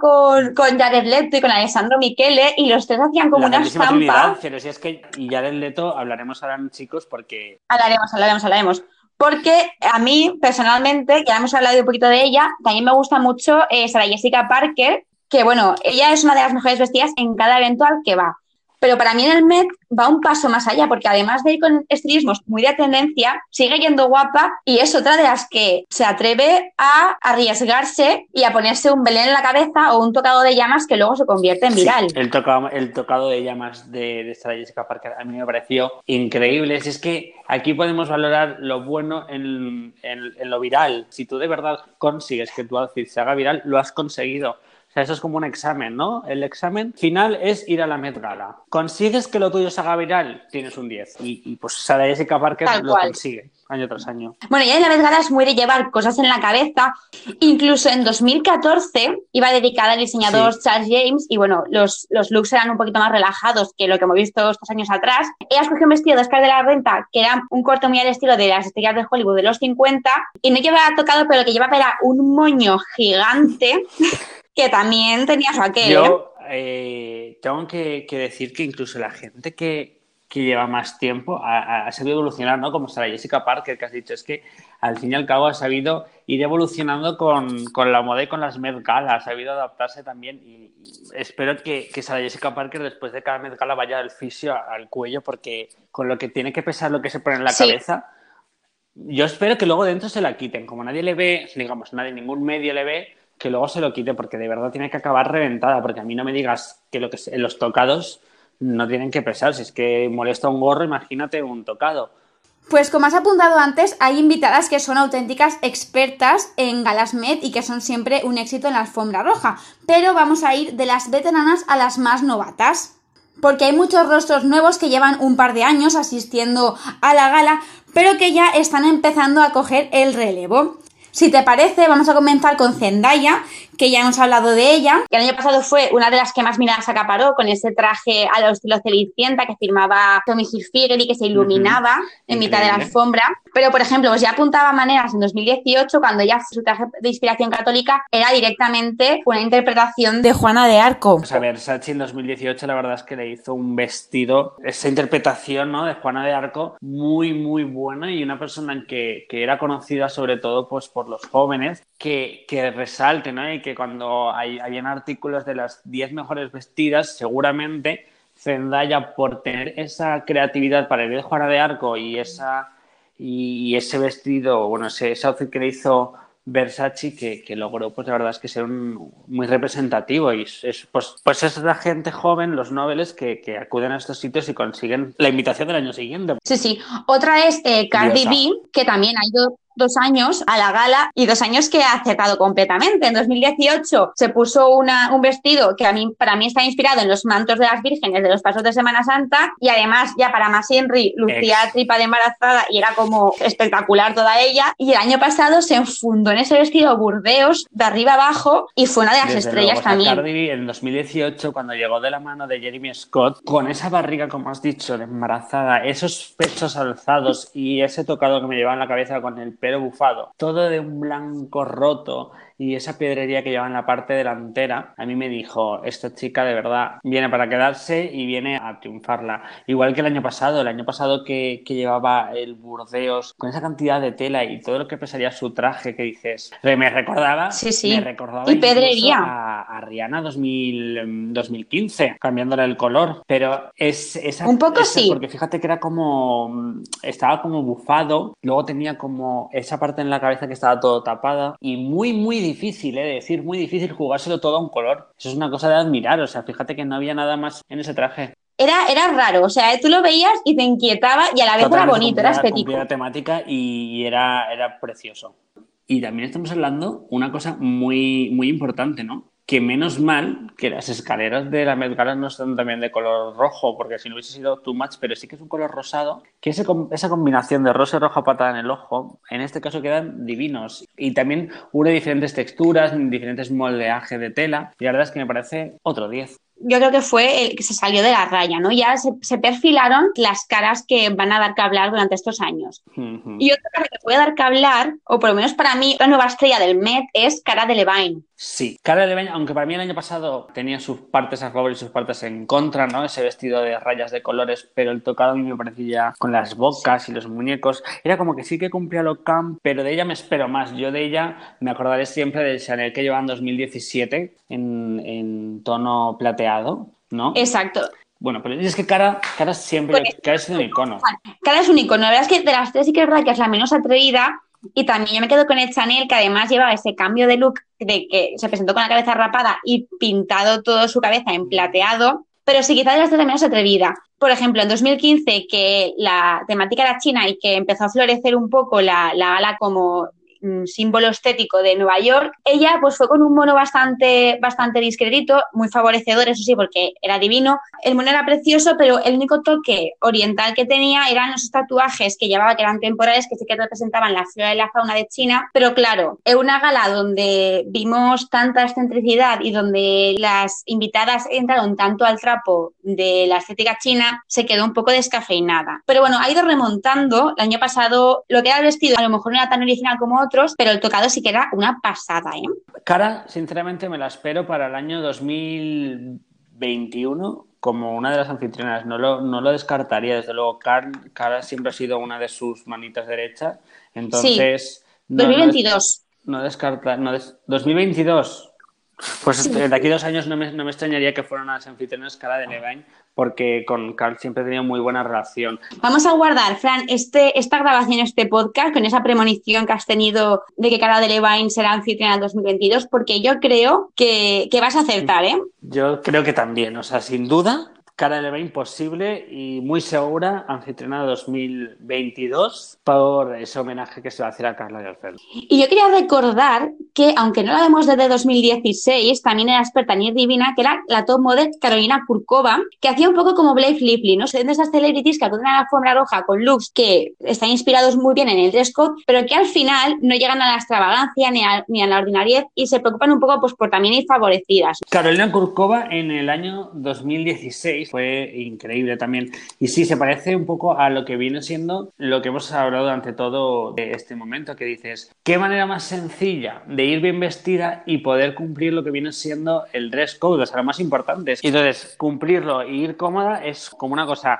con, con Jared Leto y con Alessandro Michele y los tres hacían como una estampa. pero si es que, y Jared Leto, hablaremos ahora, chicos, porque... Hablaremos, hablaremos, hablaremos. Porque a mí, personalmente, ya hemos hablado un poquito de ella, también me gusta mucho eh, Sarah Jessica Parker, que bueno, ella es una de las mejores vestidas en cada evento al que va. Pero para mí en el Met va un paso más allá, porque además de ir con estilismos muy de tendencia, sigue yendo guapa y es otra de las que se atreve a arriesgarse y a ponerse un belén en la cabeza o un tocado de llamas que luego se convierte en viral. el, tocado, el tocado de llamas de, de Sarah Jessica Parker a mí me pareció increíble. Si es que aquí podemos valorar lo bueno en, en, lo viral. Si tú de verdad consigues que tu outfit se haga viral, lo has conseguido eso es como un examen, ¿no? El examen final es ir a la Met Gala. Consigues que lo tuyo se haga viral, tienes un 10. Y, pues Sara Jessica Parker lo consigue año tras año. Bueno, ya en la Met Gala es muy de llevar cosas en la cabeza. Incluso en 2014 iba dedicada al diseñador Charles James y bueno, los, los looks eran un poquito más relajados que lo que hemos visto estos años atrás. Ella escogió un vestido de Oscar de la Renta que era un corte muy al estilo de las estrellas de Hollywood de los 50 y no llevaba tocado, pero lo que llevaba era un moño gigante [laughs] que también tenía su aquel. Yo eh, tengo que, decir que incluso la gente que, lleva más tiempo ha, sabido evolucionar, ¿no? Como Sara Jessica Parker, que has dicho, es que al fin y al cabo ha sabido ir evolucionando con, la moda y con las Met ha sabido adaptarse también y, espero que, que Sarah Jessica Parker después de cada Met vaya al fisio al cuello porque con lo que tiene que pesar lo que se pone en la cabeza yo espero que luego dentro se la quiten como nadie le ve digamos nadie ningún medio le ve que luego se lo quite, porque de verdad tiene que acabar reventada, porque a mí no me digas que, lo que los tocados no tienen que pesar, si es que molesta un gorro, imagínate un tocado. Pues como has apuntado antes, hay invitadas que son auténticas expertas en galas Met y que son siempre un éxito en la alfombra roja, pero vamos a ir de las veteranas a las más novatas. Porque hay muchos rostros nuevos que llevan un par de años asistiendo a la gala, pero que ya están empezando a coger el relevo. Si te parece, vamos a comenzar con Zendaya, que ya hemos hablado de ella. El año pasado fue una de las que más miradas acaparó con ese traje a lo estilo Cenicienta que firmaba Tommy Hilfiger y que se iluminaba en mitad de la alfombra. Pero, por ejemplo, pues ya apuntaba maneras en 2018 cuando ya su traje de inspiración católica era directamente una interpretación de Juana de Arco. Pues a ver, Sachi en 2018 la verdad es que le hizo un vestido, esa interpretación ¿no? de Juana de Arco muy, muy buena y una persona que, que era conocida sobre todo pues, por los jóvenes, que, que resalte, ¿no? Y que cuando hay, habían artículos de las 10 mejores vestidas, seguramente Zendaya, por tener esa creatividad para ir de Juana de Arco y, esa, y, ese vestido, bueno, ese, ese outfit que le hizo Versace que, que, logró, pues la verdad es que ser un, muy representativo y es, pues, pues es la gente joven, los nobles que, que, acuden a estos sitios y consiguen la invitación del año siguiente. Sí, sí. Otra es eh, Cardi B, que también ha ido dos años a la gala y dos años que ha acertado completamente. En 2018 se puso una, un vestido que a mí, para mí está inspirado en los mantos de las vírgenes de los pasos de Semana Santa y además ya para más Henry lucía tripa de embarazada y era como espectacular toda ella. Y el año pasado se enfundó en ese vestido burdeos de arriba abajo y fue una de las estrellas también. Cardi en 2018 cuando llegó de la mano de Jeremy Scott con esa barriga como has dicho de embarazada, esos pechos alzados y ese tocado que me llevaba en la cabeza con el pelo bufado, todo de un blanco roto y esa piedrería que lleva en la parte delantera, a mí me dijo, esta chica de verdad viene para quedarse y viene a triunfarla. Igual que el año pasado, el año pasado que, que llevaba el Burdeos con esa cantidad de tela y todo lo que pesaría su traje, que dices, me recordaba, sí, sí. Me recordaba y pedrería. A, a, Rihanna 2000, 2015, cambiándole el color, pero es esa... Un poco esa, sí. Porque fíjate que era como, estaba como bufado, luego tenía como esa parte en la cabeza que estaba todo tapada y muy, muy difícil, ¿eh? decir, muy difícil jugárselo todo a un color. Eso es una cosa de admirar, o sea, fíjate que no había nada más en ese traje. Era, era raro, o sea, tú lo veías y te inquietaba y a la vez Totalmente era bonito, era estético. La temática y era, era precioso. Y también estamos hablando una cosa muy, muy importante, ¿no? Que menos mal que las escaleras de la Met no son también de color rojo, porque si no hubiese sido too much, pero sí que es un color rosado, que ese, esa combinación de rosa y roja patada en el ojo, en este caso quedan divinos. Y también hubo diferentes texturas, diferentes moldeajes de tela, y la verdad es que me parece otro 10 yo creo que fue el que se salió de la raya, ¿no? Ya se, se, perfilaron las caras que van a dar que hablar durante estos años. Uh -huh. Y otra cara que puede dar que hablar, o por lo menos para mí, la nueva estrella del Met es Cara de Levine. Sí, Cara de Levine, aunque para mí el año pasado tenía sus partes a favor y sus partes en contra, ¿no? Ese vestido de rayas de colores, pero el tocado a mí me parecía con las bocas y los muñecos. Era como que sí que cumplía lo camp, pero de ella me espero más. Yo de ella me acordaré siempre del Chanel que lleva en 2017 en, en tono plateado, ¿no? Exacto. Bueno, pero es que Cara, Cara siempre, Pues, Cara es un icono. Cara es un icono. La verdad es que de las tres sí que es verdad que es la menos atrevida. Y también yo me quedo con el Chanel, que además llevaba ese cambio de look de que se presentó con la cabeza rapada y pintado toda su cabeza en plateado. Pero sí, quizás de las tres la menos atrevida. Por ejemplo, en 2015, que la temática era China y que empezó a florecer un poco la, la gala como símbolo estético de Nueva York, ella pues fue con un mono bastante, bastante discretito, muy favorecedor, eso sí, porque era divino. El mono era precioso, pero el único toque oriental que tenía eran los tatuajes que llevaba, que eran temporales, que sí que representaban la flora y la fauna de China. Pero claro, en una gala donde vimos tanta excentricidad y donde las invitadas entraron tanto al trapo de la estética china, se quedó un poco descafeinada. Pero bueno, ha ido remontando. El año pasado, lo que era el vestido a lo mejor no era tan original como otros, pero el tocado sí que era una pasada, ¿eh? Cara, sinceramente me la espero para el año 2021 como una de las anfitrionas. No lo, no lo descartaría, desde luego. Cara, Cara siempre ha sido una de sus manitas derechas. Entonces. Sí. 2022. No, no descarta. No des, 2022. Pues sí. de aquí a dos años no me, no me, extrañaría que fueran las anfitrionas cara de Levine, porque con Carl siempre he tenido muy buena relación. Vamos a guardar, Fran, este, esta grabación, este podcast, con esa premonición que has tenido de que cara de Levine será anfitriona en 2022, porque yo creo que, que vas a acertar, ¿eh? Yo creo que también, o sea, sin duda, Cara le imposible y muy segura, anfitriona 2022, por ese homenaje que se va a hacer a Carla Lagerfeld. Y yo quería recordar que, aunque no la vemos desde 2016, también era experta en divina, que era la top model Carolina Kurkova, que hacía un poco como Blake Lively, ¿no? Son de esas celebrities que acuden a la alfombra roja con looks que están inspirados muy bien en el dress code, pero que al final no llegan a la extravagancia ni a, ni a la ordinariedad y se preocupan un poco pues, por también ir favorecidas. Carolina Kurkova en el año 2016 fue increíble también. Y sí, se parece un poco a lo que viene siendo lo que hemos hablado durante todo este momento, que dices, ¿qué manera más sencilla de ir bien vestida y poder cumplir lo que viene siendo el dress code, o sea, lo más importante? Y entonces, cumplirlo e ir cómoda es como una cosa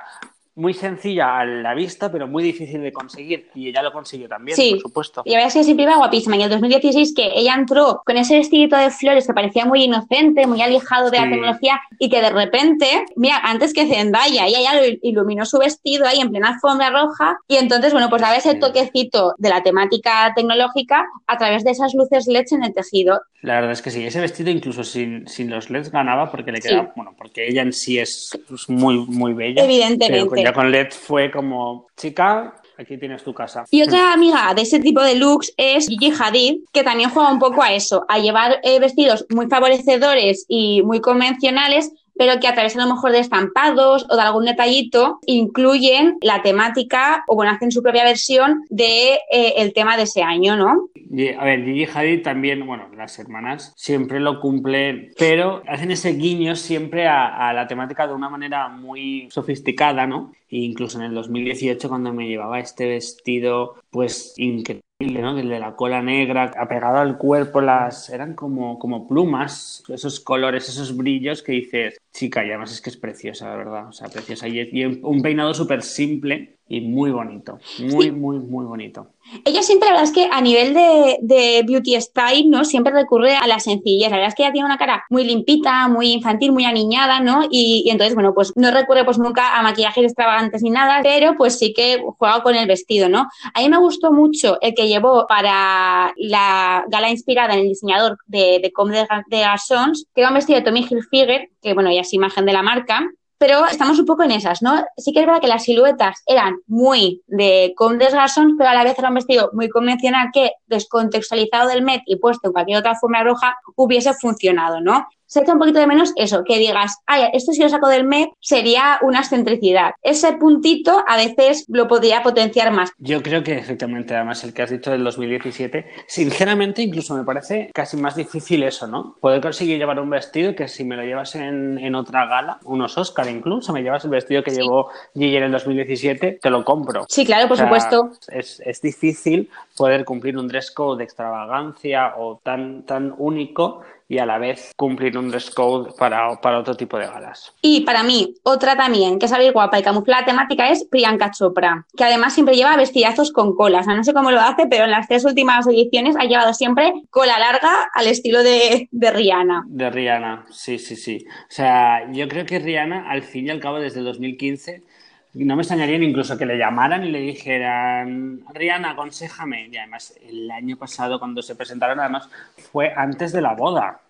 muy sencilla a la vista, pero muy difícil de conseguir. Y ella lo consiguió también, por supuesto. Y la verdad es que siempre iba guapísima. Y en el 2016 que ella entró con ese vestidito de flores que parecía muy inocente, muy alejado de la tecnología, y que de repente, mira, antes que Zendaya, ella ya iluminó su vestido ahí en plena alfombra roja. Y entonces, bueno, pues daba ese toquecito de la temática tecnológica a través de esas luces LEDs en el tejido. La verdad es que sí, ese vestido incluso sin, sin los LEDs ganaba porque le quedaba, bueno, porque ella en sí es muy, muy bella. Evidentemente con LED fue como, chica, aquí tienes tu casa. Y otra amiga de ese tipo de looks es Gigi Hadid, que también juega un poco a eso, a llevar eh, vestidos muy favorecedores y muy convencionales, pero que a través a lo mejor de estampados o de algún detallito incluyen la temática o bueno, hacen su propia versión de eh, tema de ese año, ¿no? A ver, Gigi Hadid también, bueno, las hermanas siempre lo cumplen, pero hacen ese guiño siempre a, a la temática de una manera muy sofisticada, ¿no? E incluso en el 2018 cuando me llevaba este vestido, pues increíble ¿no? de la cola negra, apegado al cuerpo, las eran como, como plumas, esos colores, esos brillos que dices, chica, y además es que es preciosa, la verdad, o sea, preciosa. Y, un peinado súper simple y muy bonito, muy, muy, muy bonito. Ella siempre, la verdad es que a nivel de, beauty style, ¿no? Siempre recurre a la sencillez. La verdad es que ella tiene una cara muy limpita, muy infantil, muy aniñada, ¿no? Y, entonces, bueno, pues no recurre pues nunca a maquillajes extravagantes ni nada, pero pues sí que juega con el vestido, ¿no? A mí me gustó mucho el que llevó para la gala inspirada en el diseñador de, de Comme de Garçons, que era un vestido de Tommy Hilfiger, que bueno, ya imagen de la marca, pero estamos un poco en esas, ¿no? Sí que es verdad que las siluetas eran muy de Comme des Garçons, pero a la vez era un vestido muy convencional que, descontextualizado del Met y puesto en cualquier otra forma roja, hubiese funcionado, ¿no? Se echa un poquito de menos eso, que digas, ay, esto si lo saco del MEP sería una excentricidad. Ese puntito a veces lo podría potenciar más. Yo creo que efectivamente, además, el que has dicho del 2017, sinceramente incluso me parece casi más difícil eso, ¿no? Poder conseguir llevar un vestido que si me lo llevas en, otra gala, unos Oscar incluso, me llevas el vestido que llevó Gigi en el 2017, te lo compro. Sí, claro, por supuesto. Es, es difícil poder cumplir un dress code de extravagancia o tan, tan único y a la vez cumplir un dress code para, para otro tipo de galas. Y para mí, otra también, que es saber guapa y camufla la temática, es Priyanka Chopra, que además siempre lleva vestidazos con colas. no sé cómo lo hace, pero en las tres últimas ediciones ha llevado siempre cola larga al estilo de, de Rihanna. De Rihanna, sí, sí, sí. O sea, yo creo que Rihanna, al fin y al cabo, desde el 2015 no me extrañaría incluso que le llamaran y le dijeran, Rihanna, aconsejame. Y además, el año pasado, cuando se presentaron, además, fue antes de la boda,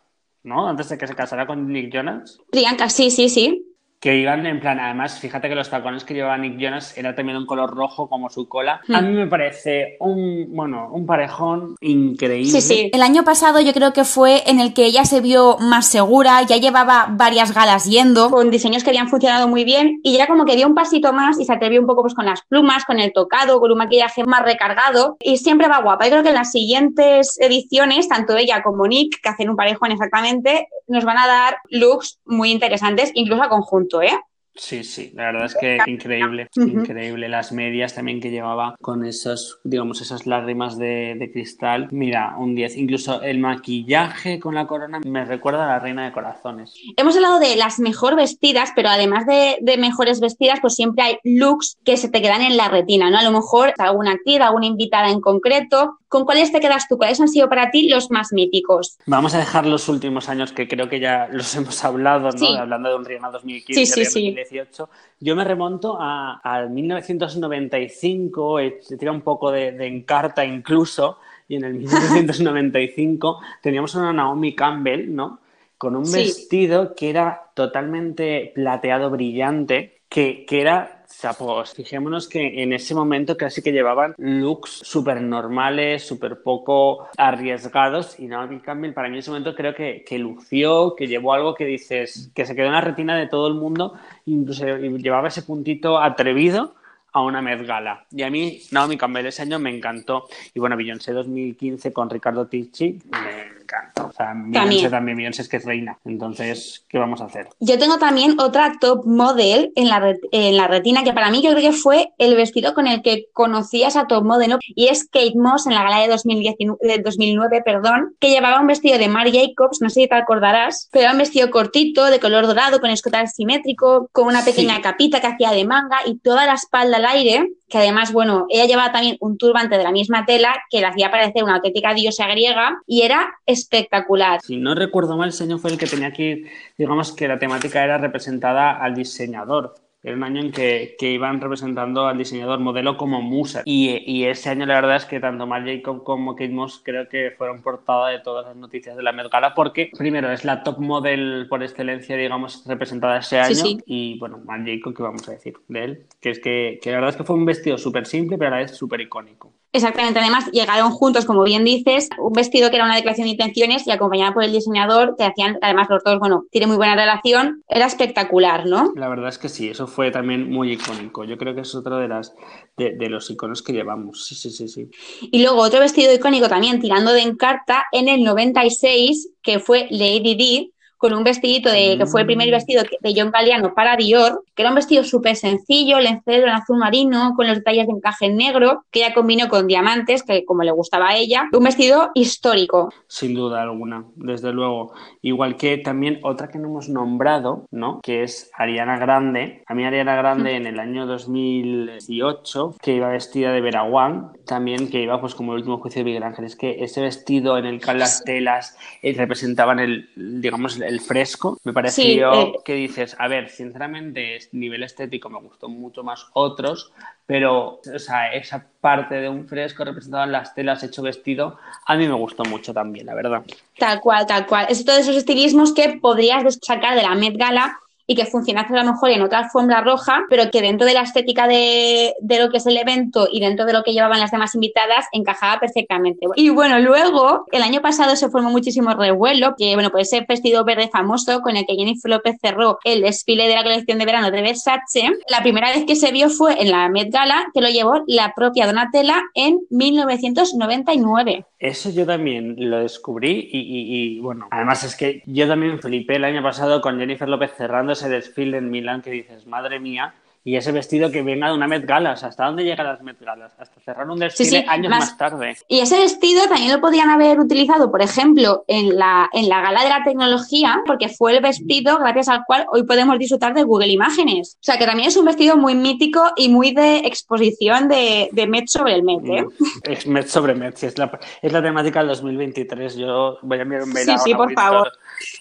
¿no? Antes de que se casara con Nick Jonas. Priyanka, sí, sí, sí que iban en plan, además, fíjate que los tacones que llevaba Nick Jonas era también un color rojo como su cola. A mí me parece un, bueno, un parejón increíble. Sí, sí. El año pasado yo creo que fue en el que ella se vio más segura, ya llevaba varias galas yendo. Con diseños que habían funcionado muy bien y ya como que dio un pasito más y se atrevió un poco pues con las plumas, con el tocado, con un maquillaje más recargado y siempre va guapa. Yo creo que en las siguientes ediciones, tanto ella como Nick, que hacen un parejón exactamente, nos van a dar looks muy interesantes, incluso a conjunto. ¿Eh? Sí, sí, la verdad es que increíble, increíble. Las medias también que llevaba con esos, digamos, esas lágrimas de, cristal. Mira, un 10. Incluso el maquillaje con la corona me recuerda a la reina de corazones. Hemos hablado de las mejor vestidas, pero además de, de, mejores vestidas, pues siempre hay looks que se te quedan en la retina, ¿no? A lo mejor alguna actriz, alguna invitada en concreto ¿Con cuáles te quedas tú? ¿Cuáles han sido para ti los más míticos? Vamos a dejar los últimos años que creo que ya los [laughs] hemos hablado, ¿no? Hablando de un Rihanna 2015, sí, 2018. Yo me remonto a, 1995, se tira un poco de, de encarta incluso, y en el [laughs] 1995 teníamos una Naomi Campbell, ¿no? con un vestido que era totalmente plateado brillante, que, que era o sea, pues fijémonos que en ese momento casi que llevaban looks súper normales, súper poco arriesgados y Naomi Campbell para mí en ese momento creo que, lució, que llevó algo que dices, que se quedó en la retina de todo el mundo, incluso llevaba ese puntito atrevido a una Met Gala. Y a mí Naomi Campbell ese año me encantó. Y bueno, Beyoncé 2015 con Ricardo Ticci me encanta. O sea, Beyoncé también, Beyoncé es que es reina. Entonces, ¿qué vamos a hacer? Yo tengo también otra top model en la, en la retina, que para mí yo creo que fue el vestido con el que conocí a esa top model, y es Kate Moss en la gala de, 2019, de 2009, perdón, que llevaba un vestido de Mar Jacobs, no sé si te acordarás, pero era un vestido cortito, de color dorado, con escote simétrico, con una pequeña capita que hacía de manga y toda la espalda al aire, que además, bueno, ella llevaba también un turbante de la misma tela que la hacía parecer una auténtica diosa griega y era espectacular. Si no recuerdo mal, el señor fue el que tenía que digamos que la temática era representada al diseñador. Era un año en que, que, iban representando al diseñador modelo como musa. Y, y, ese año la verdad es que tanto Marc Jacob como Kate Moss creo que fueron portada de todas las noticias de la Met Gala porque primero es la top model por excelencia, digamos, representada ese año. Sí, sí. Y bueno, Marc Jacob, ¿qué vamos a decir de él? Que es que, que la verdad es que fue un vestido súper simple, pero a la vez súper icónico. Exactamente, además llegaron juntos, como bien dices, un vestido que era una declaración de intenciones y acompañada por el diseñador, que hacían, además los dos, bueno, tiene muy buena relación, era espectacular, ¿no? La verdad es que sí, eso fue también muy icónico. Yo creo que es otro de las de, los iconos que llevamos. Sí, sí, sí, sí. Y luego otro vestido icónico también tirando de encarta en el 96, que fue Lady Di, con un vestidito de, que fue el primer vestido de John Galliano para Dior, que era un vestido súper sencillo, lencero en azul marino, con los detalles de encaje en negro, que ella combinó con diamantes, que como le gustaba a ella, un vestido histórico. Sin duda alguna, desde luego. Igual que también otra que no hemos nombrado, ¿no? Que es Ariana Grande. A mí Ariana Grande en el año 2018, que iba vestida de Vera Wang, también que iba pues como el último juicio de Miguel Ángel. Es que ese vestido en el que las telas eh, representaban el, digamos, el fresco, me pareció sí, eh... que dices, a ver, sinceramente, nivel estético me gustó mucho más otros, pero o sea, esa parte de un fresco representado en las telas hecho vestido, a mí me gustó mucho también, la verdad. Tal cual, tal cual. Es todos esos estilismos que podrías sacar de la Met Gala y que funcionase a lo mejor en otra alfombra roja, pero que dentro de la estética de, de, lo que es el evento y dentro de lo que llevaban las demás invitadas encajaba perfectamente. Y bueno, luego, el año pasado se formó muchísimo revuelo, que bueno, pues ese vestido verde famoso con el que Jennifer López cerró el desfile de la colección de verano de Versace, la primera vez que se vio fue en la Met Gala, que lo llevó la propia Donatella en 1999. Eso yo también lo descubrí y, y, y, bueno, además es que yo también flipé el año pasado con Jennifer López cerrando ese desfile en Milán que dices, madre mía, y ese vestido que venga de una Met Gala. ¿Hasta dónde llegan las Met Galas? Hasta cerrar un desfile sí, sí, años más, más, tarde. Y ese vestido también lo podían haber utilizado, por ejemplo, en la, en la Gala de la Tecnología, porque fue el vestido gracias al cual hoy podemos disfrutar de Google Imágenes. O sea, que también es un vestido muy mítico y muy de exposición de, de Met sobre el Met. ¿eh? Es Met sobre Met, sí, es, la, es la temática del 2023. Yo voy a enviar un mail Sí, sí, por favor.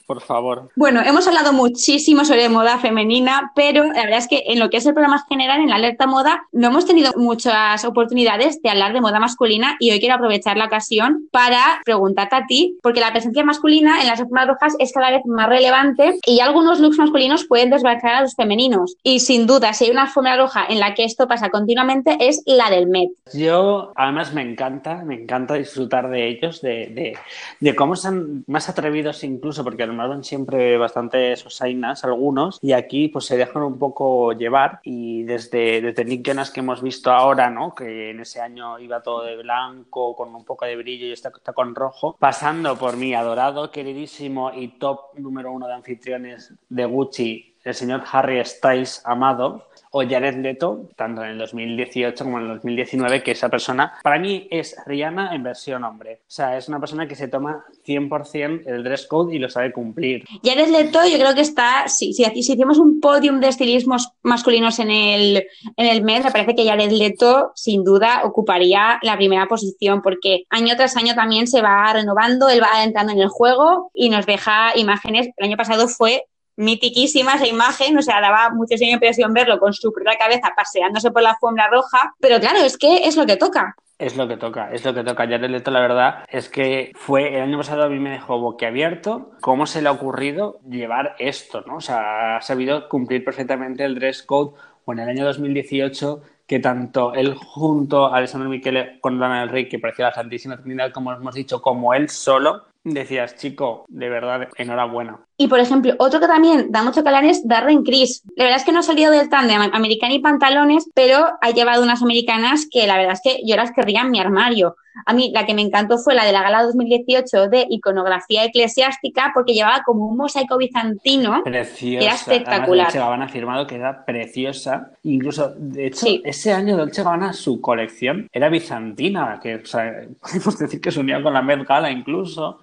Por favor. Bueno, hemos hablado muchísimo sobre moda femenina, pero la verdad es que en lo que es el programa general, en la alerta moda, no hemos tenido muchas oportunidades de hablar de moda masculina y hoy quiero aprovechar la ocasión para preguntarte a ti, porque la presencia masculina en las alfombras rojas es cada vez más relevante y algunos looks masculinos pueden desbancar a los femeninos. Y sin duda, si hay una alfombra roja en la que esto pasa continuamente, es la del Met. Yo, además, me encanta, me encanta disfrutar de ellos, de, de, de cómo son más atrevidos incluso, porque además van siempre bastante sosainas algunos, y aquí pues se dejan un poco llevar y desde, desde Nick Jonas que hemos visto ahora, ¿no? Que en ese año iba todo de blanco, con un poco de brillo y está, está con rojo, pasando por mi adorado, queridísimo y top número uno de anfitriones de Gucci, el señor Harry Styles Amado, o Jared Leto, tanto en el 2018 como en el 2019, que esa persona para mí es Rihanna en versión hombre. O sea, es una persona que se toma 100% el dress code y lo sabe cumplir. Jared Leto yo creo que está, si, si hicimos un podium de estilismos masculinos en el, en el mes, me parece que Jared Leto sin duda ocuparía la primera posición porque año tras año también se va renovando, él va entrando en el juego y nos deja imágenes. El año pasado fue mitiquísima esa imagen, o sea, daba muchísima impresión verlo con su propia cabeza paseándose por la alfombra roja, pero claro, es que es lo que toca. Es lo que toca, es lo que toca. Jared Leto, la verdad, es que fue el año pasado a mí me dejó boquiabierto cómo se le ha ocurrido llevar esto, ¿no? O sea, ha sabido cumplir perfectamente el dress code o en el año 2018 que tanto él junto a Alessandro Michele con del Rey, que parecía la Santísima Trinidad, como hemos dicho, como él solo, decías, chico, de verdad, enhorabuena. Y por ejemplo, otro que también da mucho calor es Darren Criss. La verdad es que no ha salido del tándem americana y pantalones, pero ha llevado unas americanas que la verdad es que yo las querría en mi armario. A mí la que me encantó fue la de la gala 2018 de iconografía eclesiástica porque llevaba como un mosaico bizantino. Preciosa. Era espectacular. Dolce Gabbana ha afirmado que era preciosa. Incluso, de hecho, ese año Dolce Gabbana, su colección era bizantina, que o sea, [laughs] podemos decir que se unía con la Met Gala incluso.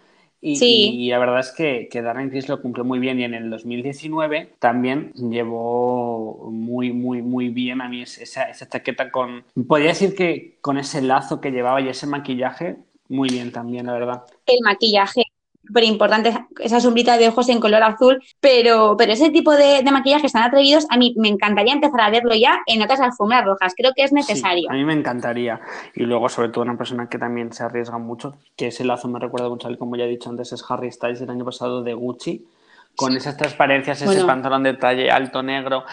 Y, la verdad es que, que Darren Criss lo cumplió muy bien y en el 2019 también llevó muy, muy, muy bien a mí esa, esa chaqueta con... Podría decir que con ese lazo que llevaba y ese maquillaje, muy bien también, la verdad. El maquillaje súper importante esa sombrita de ojos en color azul, pero, pero ese tipo de, de maquillajes tan atrevidos, a mí me encantaría empezar a verlo ya en otras alfombras rojas. Creo que es necesario. a mí me encantaría. Y luego, sobre todo, una persona que también se arriesga mucho, que ese lazo me recuerda mucho como ya he dicho antes, es Harry Styles del año pasado de Gucci, con esas transparencias, ese pantalón de talle alto negro,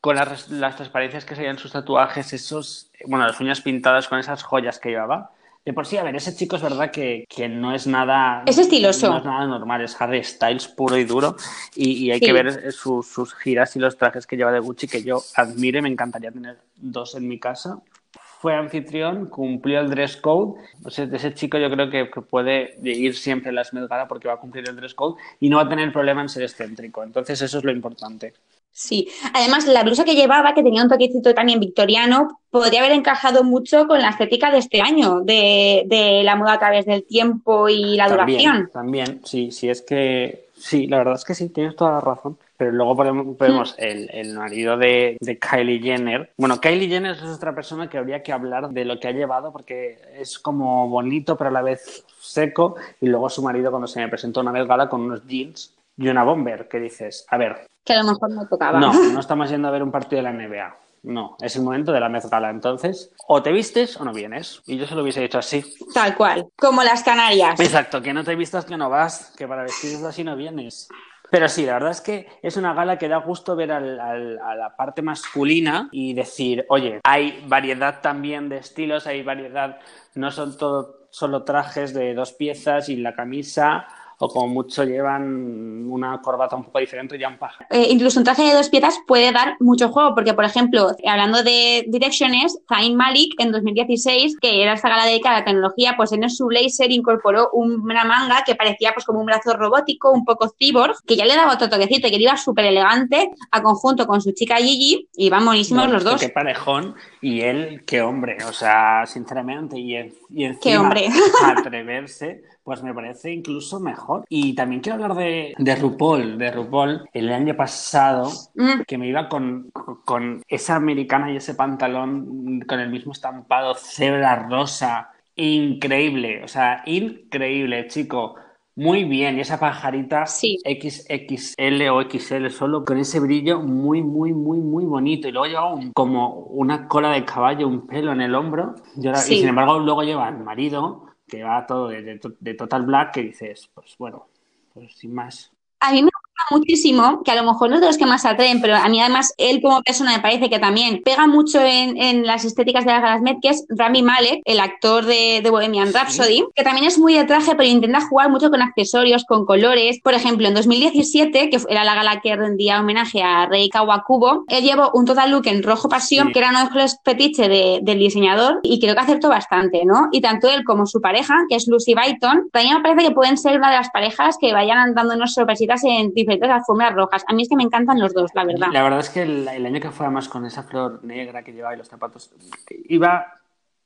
con las, las transparencias que se sus tatuajes, esos, bueno, las uñas pintadas con esas joyas que llevaba de por sí, a ver, ese chico es verdad que, no es nada. Es estiloso. No es nada normal, es Harry Styles puro y duro. Y, hay que ver sus giras y los trajes que lleva de Gucci, que yo admiro y me encantaría tener dos en mi casa. Fue anfitrión, cumplió el dress code. O sea, ese chico yo creo que, puede ir siempre a las Met porque va a cumplir el dress code y no va a tener problema en ser excéntrico. Entonces, eso es lo importante. Sí, además la blusa que llevaba, que tenía un toquecito también victoriano, podría haber encajado mucho con la estética de este año, de, la moda a través del tiempo y la duración. También, sí, sí, es que sí, la verdad es que sí, tienes toda la razón. Pero luego podemos, mm. el, marido de, Kylie Jenner. Bueno, Kylie Jenner es otra persona que habría que hablar de lo que ha llevado porque es como bonito pero a la vez seco. Y luego su marido cuando se me presentó una vez gala con unos jeans y una bomber que dices, a ver, que a lo mejor no tocaba. No, [laughs] no estamos yendo a ver un partido de la NBA. No, es el momento de la mezcala. Entonces, o te vistes o no vienes. Y yo se lo hubiese dicho así. Tal cual, como las Canarias. Exacto, que no te vistas que no vas, que para vestirte así no vienes. Pero sí, la verdad es que es una gala que da gusto ver a la parte masculina y decir, oye, hay variedad también de estilos, hay variedad, no son todo solo trajes de dos piezas y la camisa o como mucho llevan una corbata un poco diferente y ya un paja. Eh, incluso un traje de dos piezas puede dar mucho juego, porque por ejemplo, hablando de direcciones, Zayn Malik en 2016, que era esta gala dedicada a la tecnología, pues en su blazer incorporó una manga que parecía pues como un brazo robótico, un poco cyborg, que ya le daba otro toquecito, que iba súper elegante a conjunto con su chica Gigi y van buenísimos los dos. Qué parejón y él, qué hombre, o sea, sinceramente, y, y encima qué hombre. atreverse [laughs] pues me parece incluso mejor. Y también quiero hablar de, de RuPaul, de RuPaul, el año pasado, mm. que me iba con, con esa americana y ese pantalón con el mismo estampado, cebra rosa, increíble, o sea, increíble, chico. Muy bien, y esa pajarita XXL o XL solo con ese brillo muy, muy, muy, muy bonito. Y luego lleva como una cola de caballo, un pelo en el hombro. Y, y sin embargo, luego lleva el marido que va todo de, de, Total Black, que dices, pues bueno, pues sin más. Muchísimo, que a lo mejor no es de los que más atraen, pero a mí además él como persona me parece que también pega mucho en, las estéticas de las galas Met, que es Rami Malek, el actor de, Bohemian Rhapsody, que también es muy de traje, pero intenta jugar mucho con accesorios, con colores. Por ejemplo, en 2017, que era la gala que rendía homenaje a Rei Kawakubo, él llevó un total look en rojo pasión, que era uno de los fetiches del diseñador, y creo que acertó bastante, ¿no? Y tanto él como su pareja, que es Lucy Byton, también me parece que pueden ser una de las parejas que vayan dándonos sorpresitas en diferentes las alfombras rojas. A mí es que me encantan los dos, la verdad. La verdad es que el, año que fue además con esa flor negra que llevaba y los zapatos, iba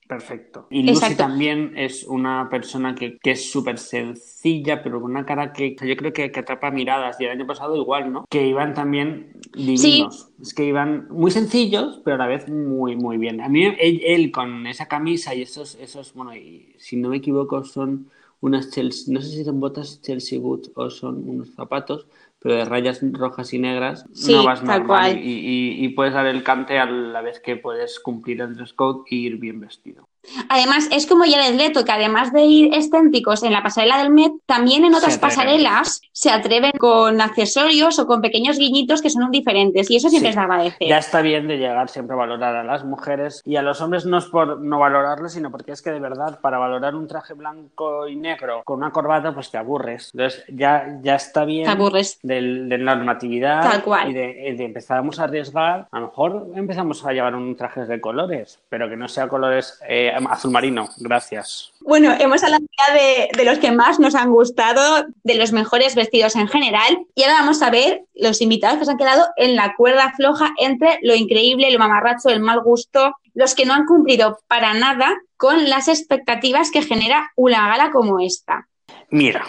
perfecto. Y Lucy también es una persona que, es súper sencilla, pero con una cara que yo creo que, atrapa miradas. Y el año pasado igual, ¿no? Que iban también divinos. Es que iban muy sencillos, pero a la vez muy, muy bien. A mí él, con esa camisa y esos, esos bueno, y, si no me equivoco son unas Chelsea, no sé si son botas Chelsea Boots o son unos zapatos, pero de rayas rojas y negras no vas normal Y, puedes dar el cante a la vez que puedes cumplir el dress code y ir bien vestido. Además, es como Jared Leto, que además de ir excéntricos en la pasarela del Met, también en otras pasarelas se atreven con accesorios o con pequeños guiñitos que son diferentes. Y eso siempre es de agradecer. Ya está bien de llegar siempre a valorar a las mujeres y a los hombres no es por no valorarles, sino porque es que de verdad, para valorar un traje blanco y negro con una corbata, pues te aburres. Entonces, ya, ya está bien aburres. de, de normatividad Tal cual. y de, de empezamos a arriesgar. A lo mejor empezamos a llevar un traje de colores, pero que no sea colores. Eh, azul marino, gracias. Bueno, hemos hablado ya de, de, los que más nos han gustado, de los mejores vestidos en general, y ahora vamos a ver los invitados que se han quedado en la cuerda floja entre lo increíble, lo mamarracho, el mal gusto, los que no han cumplido para nada con las expectativas que genera una gala como esta. Mira,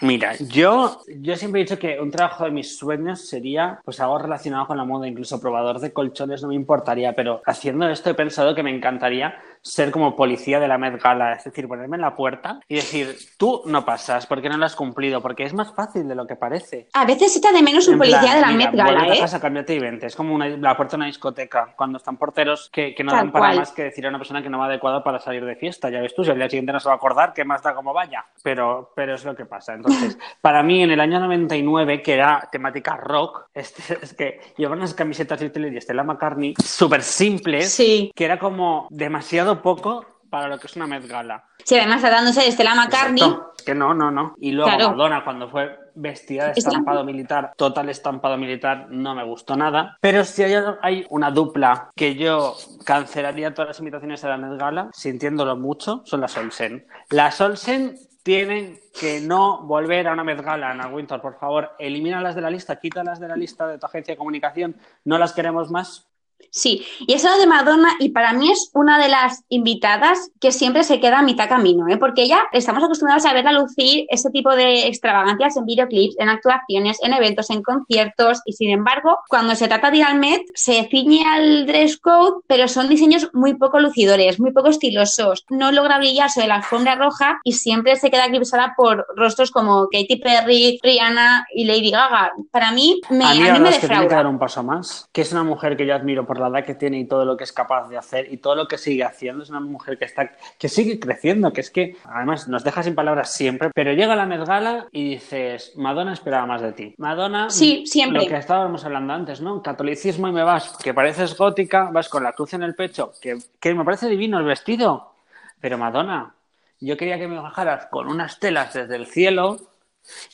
Mira, yo, yo siempre he dicho que un trabajo de mis sueños sería pues algo relacionado con la moda, incluso probador de colchones no me importaría, pero haciendo esto he pensado que me encantaría ser como policía de la Met Gala, es decir, ponerme en la puerta y decir, tú no pasas, porque no lo has cumplido, porque es más fácil de lo que parece. A veces echa de menos un En policía plan, de la mira, Met Gala, a ¿eh? casa, cámbiate y vente. Es como una- la puerta de una discoteca, cuando están porteros que, que no Tal dan para cual. más que decir a una persona que no va adecuada para salir de fiesta. Ya ves tú, si al día siguiente no se va a acordar, ¿qué más da como vaya? Pero, pero es lo que pasa. Entonces, [laughs] para mí, en el año 99, que era temática rock, este- es que llevaban unas camisetas de y Stella McCartney súper simples, Sí. que era como demasiado poco para lo que es una Met Gala. Sí, además tratándose de Stella McCartney, Exacto. Que no, no, no. Y luego Claro. Madonna, cuando fue vestida de estampado militar, total estampado militar, no me gustó nada. Pero si hay, hay una dupla que yo cancelaría todas las invitaciones a la Met Gala, sintiéndolo mucho, son las Olsen. Las Olsen tienen que no volver a una Met Gala, Ana Winter, por favor, elimínalas de la lista, quítalas de la lista de tu agencia de comunicación, no las queremos más. Sí, y eso de Madonna, y para mí es una de las invitadas que siempre se queda a mitad camino, ¿eh? porque ya estamos acostumbrados a verla lucir ese tipo de extravagancias en videoclips, en actuaciones, en eventos, en conciertos, y sin embargo, cuando se trata de ir al Met, se ciñe al dress code, pero son diseños muy poco lucidores, muy poco estilosos, no logra brillar sobre la alfombra roja y siempre se queda eclipsada por rostros como Katy Perry, Rihanna y Lady Gaga. Para mí, me, a mí, a mí me es que tiene que defrauda. dar un paso más. Que es una mujer que yo admiro por la edad que tiene y todo lo que es capaz de hacer y todo lo que sigue haciendo. Es una mujer que está que sigue creciendo, que es que además nos deja sin palabras siempre. Pero llega la Met Gala y dices, Madonna esperaba más de ti. Madonna, Sí, siempre. lo que estábamos hablando antes, ¿no? Catolicismo y me vas, que pareces gótica, vas con la cruz en el pecho, que, que me parece divino el vestido. Pero Madonna, yo quería que me bajaras con unas telas desde el cielo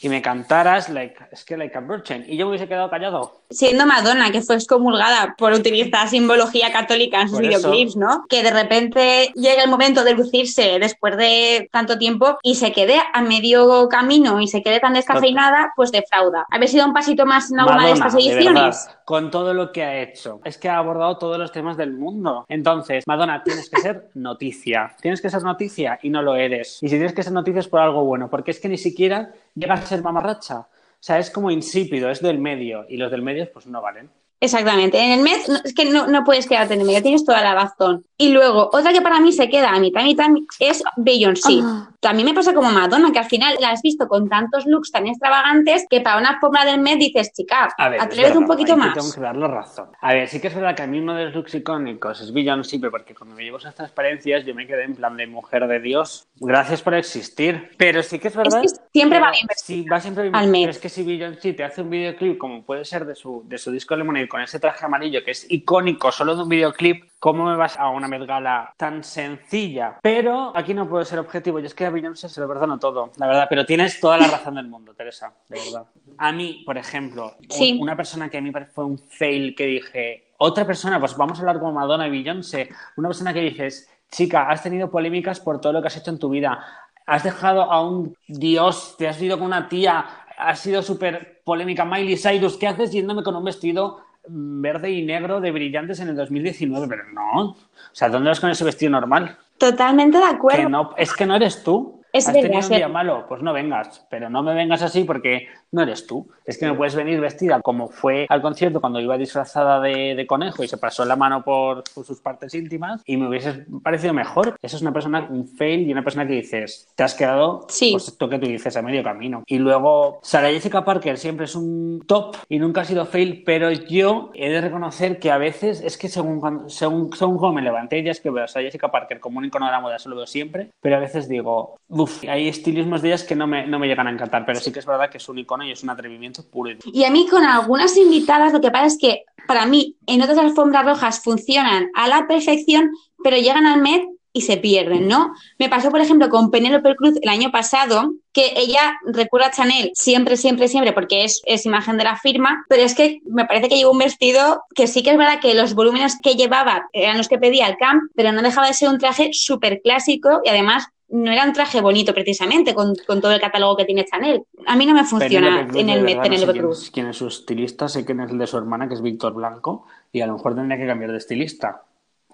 y me cantaras like, es que like a virgin y yo me hubiese quedado callado. siendo Madonna, que fue excomulgada por utilizar simbología católica en sus Por eso. videoclips, ¿no? Que de repente llegue el momento de lucirse después de tanto tiempo y se quede a medio camino y se quede tan descafeinada, pues defrauda. Haber sido un pasito más en alguna de Madonna, estas de ediciones. verdad, con todo lo que ha hecho. Es que ha abordado todos los temas del mundo. Entonces, Madonna, tienes que ser noticia. Tienes que ser noticia y no lo eres. Y si tienes que ser noticia es por algo bueno, porque es que ni siquiera llegas a ser mamarracha. O sea, es como insípido, es del medio. Y los del medio, pues no valen. Exactamente. En el no- es que no, no puedes quedarte en el medio, tienes toda la razón. Y luego, otra que para mí se queda a mitad, mitad, es Beyoncé. Ah. También me pasa como Madonna, que al final la has visto con tantos looks tan extravagantes que para una alfombra del Met dices, chica, A es atrévete un poquito más. Tengo que dar la razón. A ver, sí que es verdad que a mí uno de los looks icónicos es Beyoncé, pero porque cuando me llevo esas transparencias yo me quedé en plan de mujer de Dios. Gracias por existir. Pero sí que es verdad. que siempre va bien Sí, va siempre bien al Met. pero Es que si Beyoncé te hace un videoclip como puede ser de su, de su disco Lemonade con ese traje amarillo que es icónico solo de un videoclip, ¿cómo me vas a una Met Gala tan sencilla? Pero aquí no puedo ser objetivo. Y es que a Beyoncé se lo perdono todo, la verdad. Pero tienes toda la razón del mundo, Teresa, de verdad. A mí, por ejemplo, Sí. una persona que a mí fue un fail que dije, otra persona, pues vamos a hablar como Madonna y Beyoncé, una persona que dices, chica, has tenido polémicas por todo lo que has hecho en tu vida, has dejado a un dios, te has ido con una tía, has sido súper polémica, Miley Cyrus, ¿qué haces yéndome con un vestido verde y negro de brillantes en el 2019? Pero no, o sea, ¿dónde vas con ese vestido normal? Totalmente de acuerdo. Que no, es que no eres tú. Es ¿Has verdad, tenido un día malo? Pues no vengas, pero no me vengas así porque no eres tú. Es que no puedes venir vestida como fue al concierto cuando iba disfrazada de, conejo y se pasó la mano por, sus partes íntimas y me hubiese parecido mejor. Esa es una persona, un fail y una persona que dices, te has quedado, sí. pues esto que tú dices, a medio camino. Y luego, Sara Jessica Parker siempre es un top y nunca ha sido fail, pero yo he de reconocer que a veces es que según, según, según cómo me levanté, ya es que veo a Sara Jessica Parker como un icono de la moda, eso lo veo siempre, pero a veces digo, uff, hay estilismos de ellas que no me, no me llegan a encantar, pero sí que es verdad que es un icono y es un atrevimiento puro. Y a mí con algunas invitadas lo que pasa es que para mí en otras alfombras rojas funcionan a la perfección, pero llegan al Met y se pierden, ¿no? Me pasó, por ejemplo, con Penélope Cruz el año pasado, que ella recurre a Chanel siempre, siempre, siempre, porque es, es, imagen de la firma, pero es que me parece que llevó un vestido que sí que es verdad que los volúmenes que llevaba eran los que pedía el camp, pero no dejaba de ser un traje súper clásico y además no era un traje bonito precisamente con, todo el catálogo que tiene Chanel. A mí no me funciona en el Met Penélope Cruz. Quién es su estilista, sé quién es el de su hermana, que es Víctor Blanco, y a lo mejor tendría que cambiar de estilista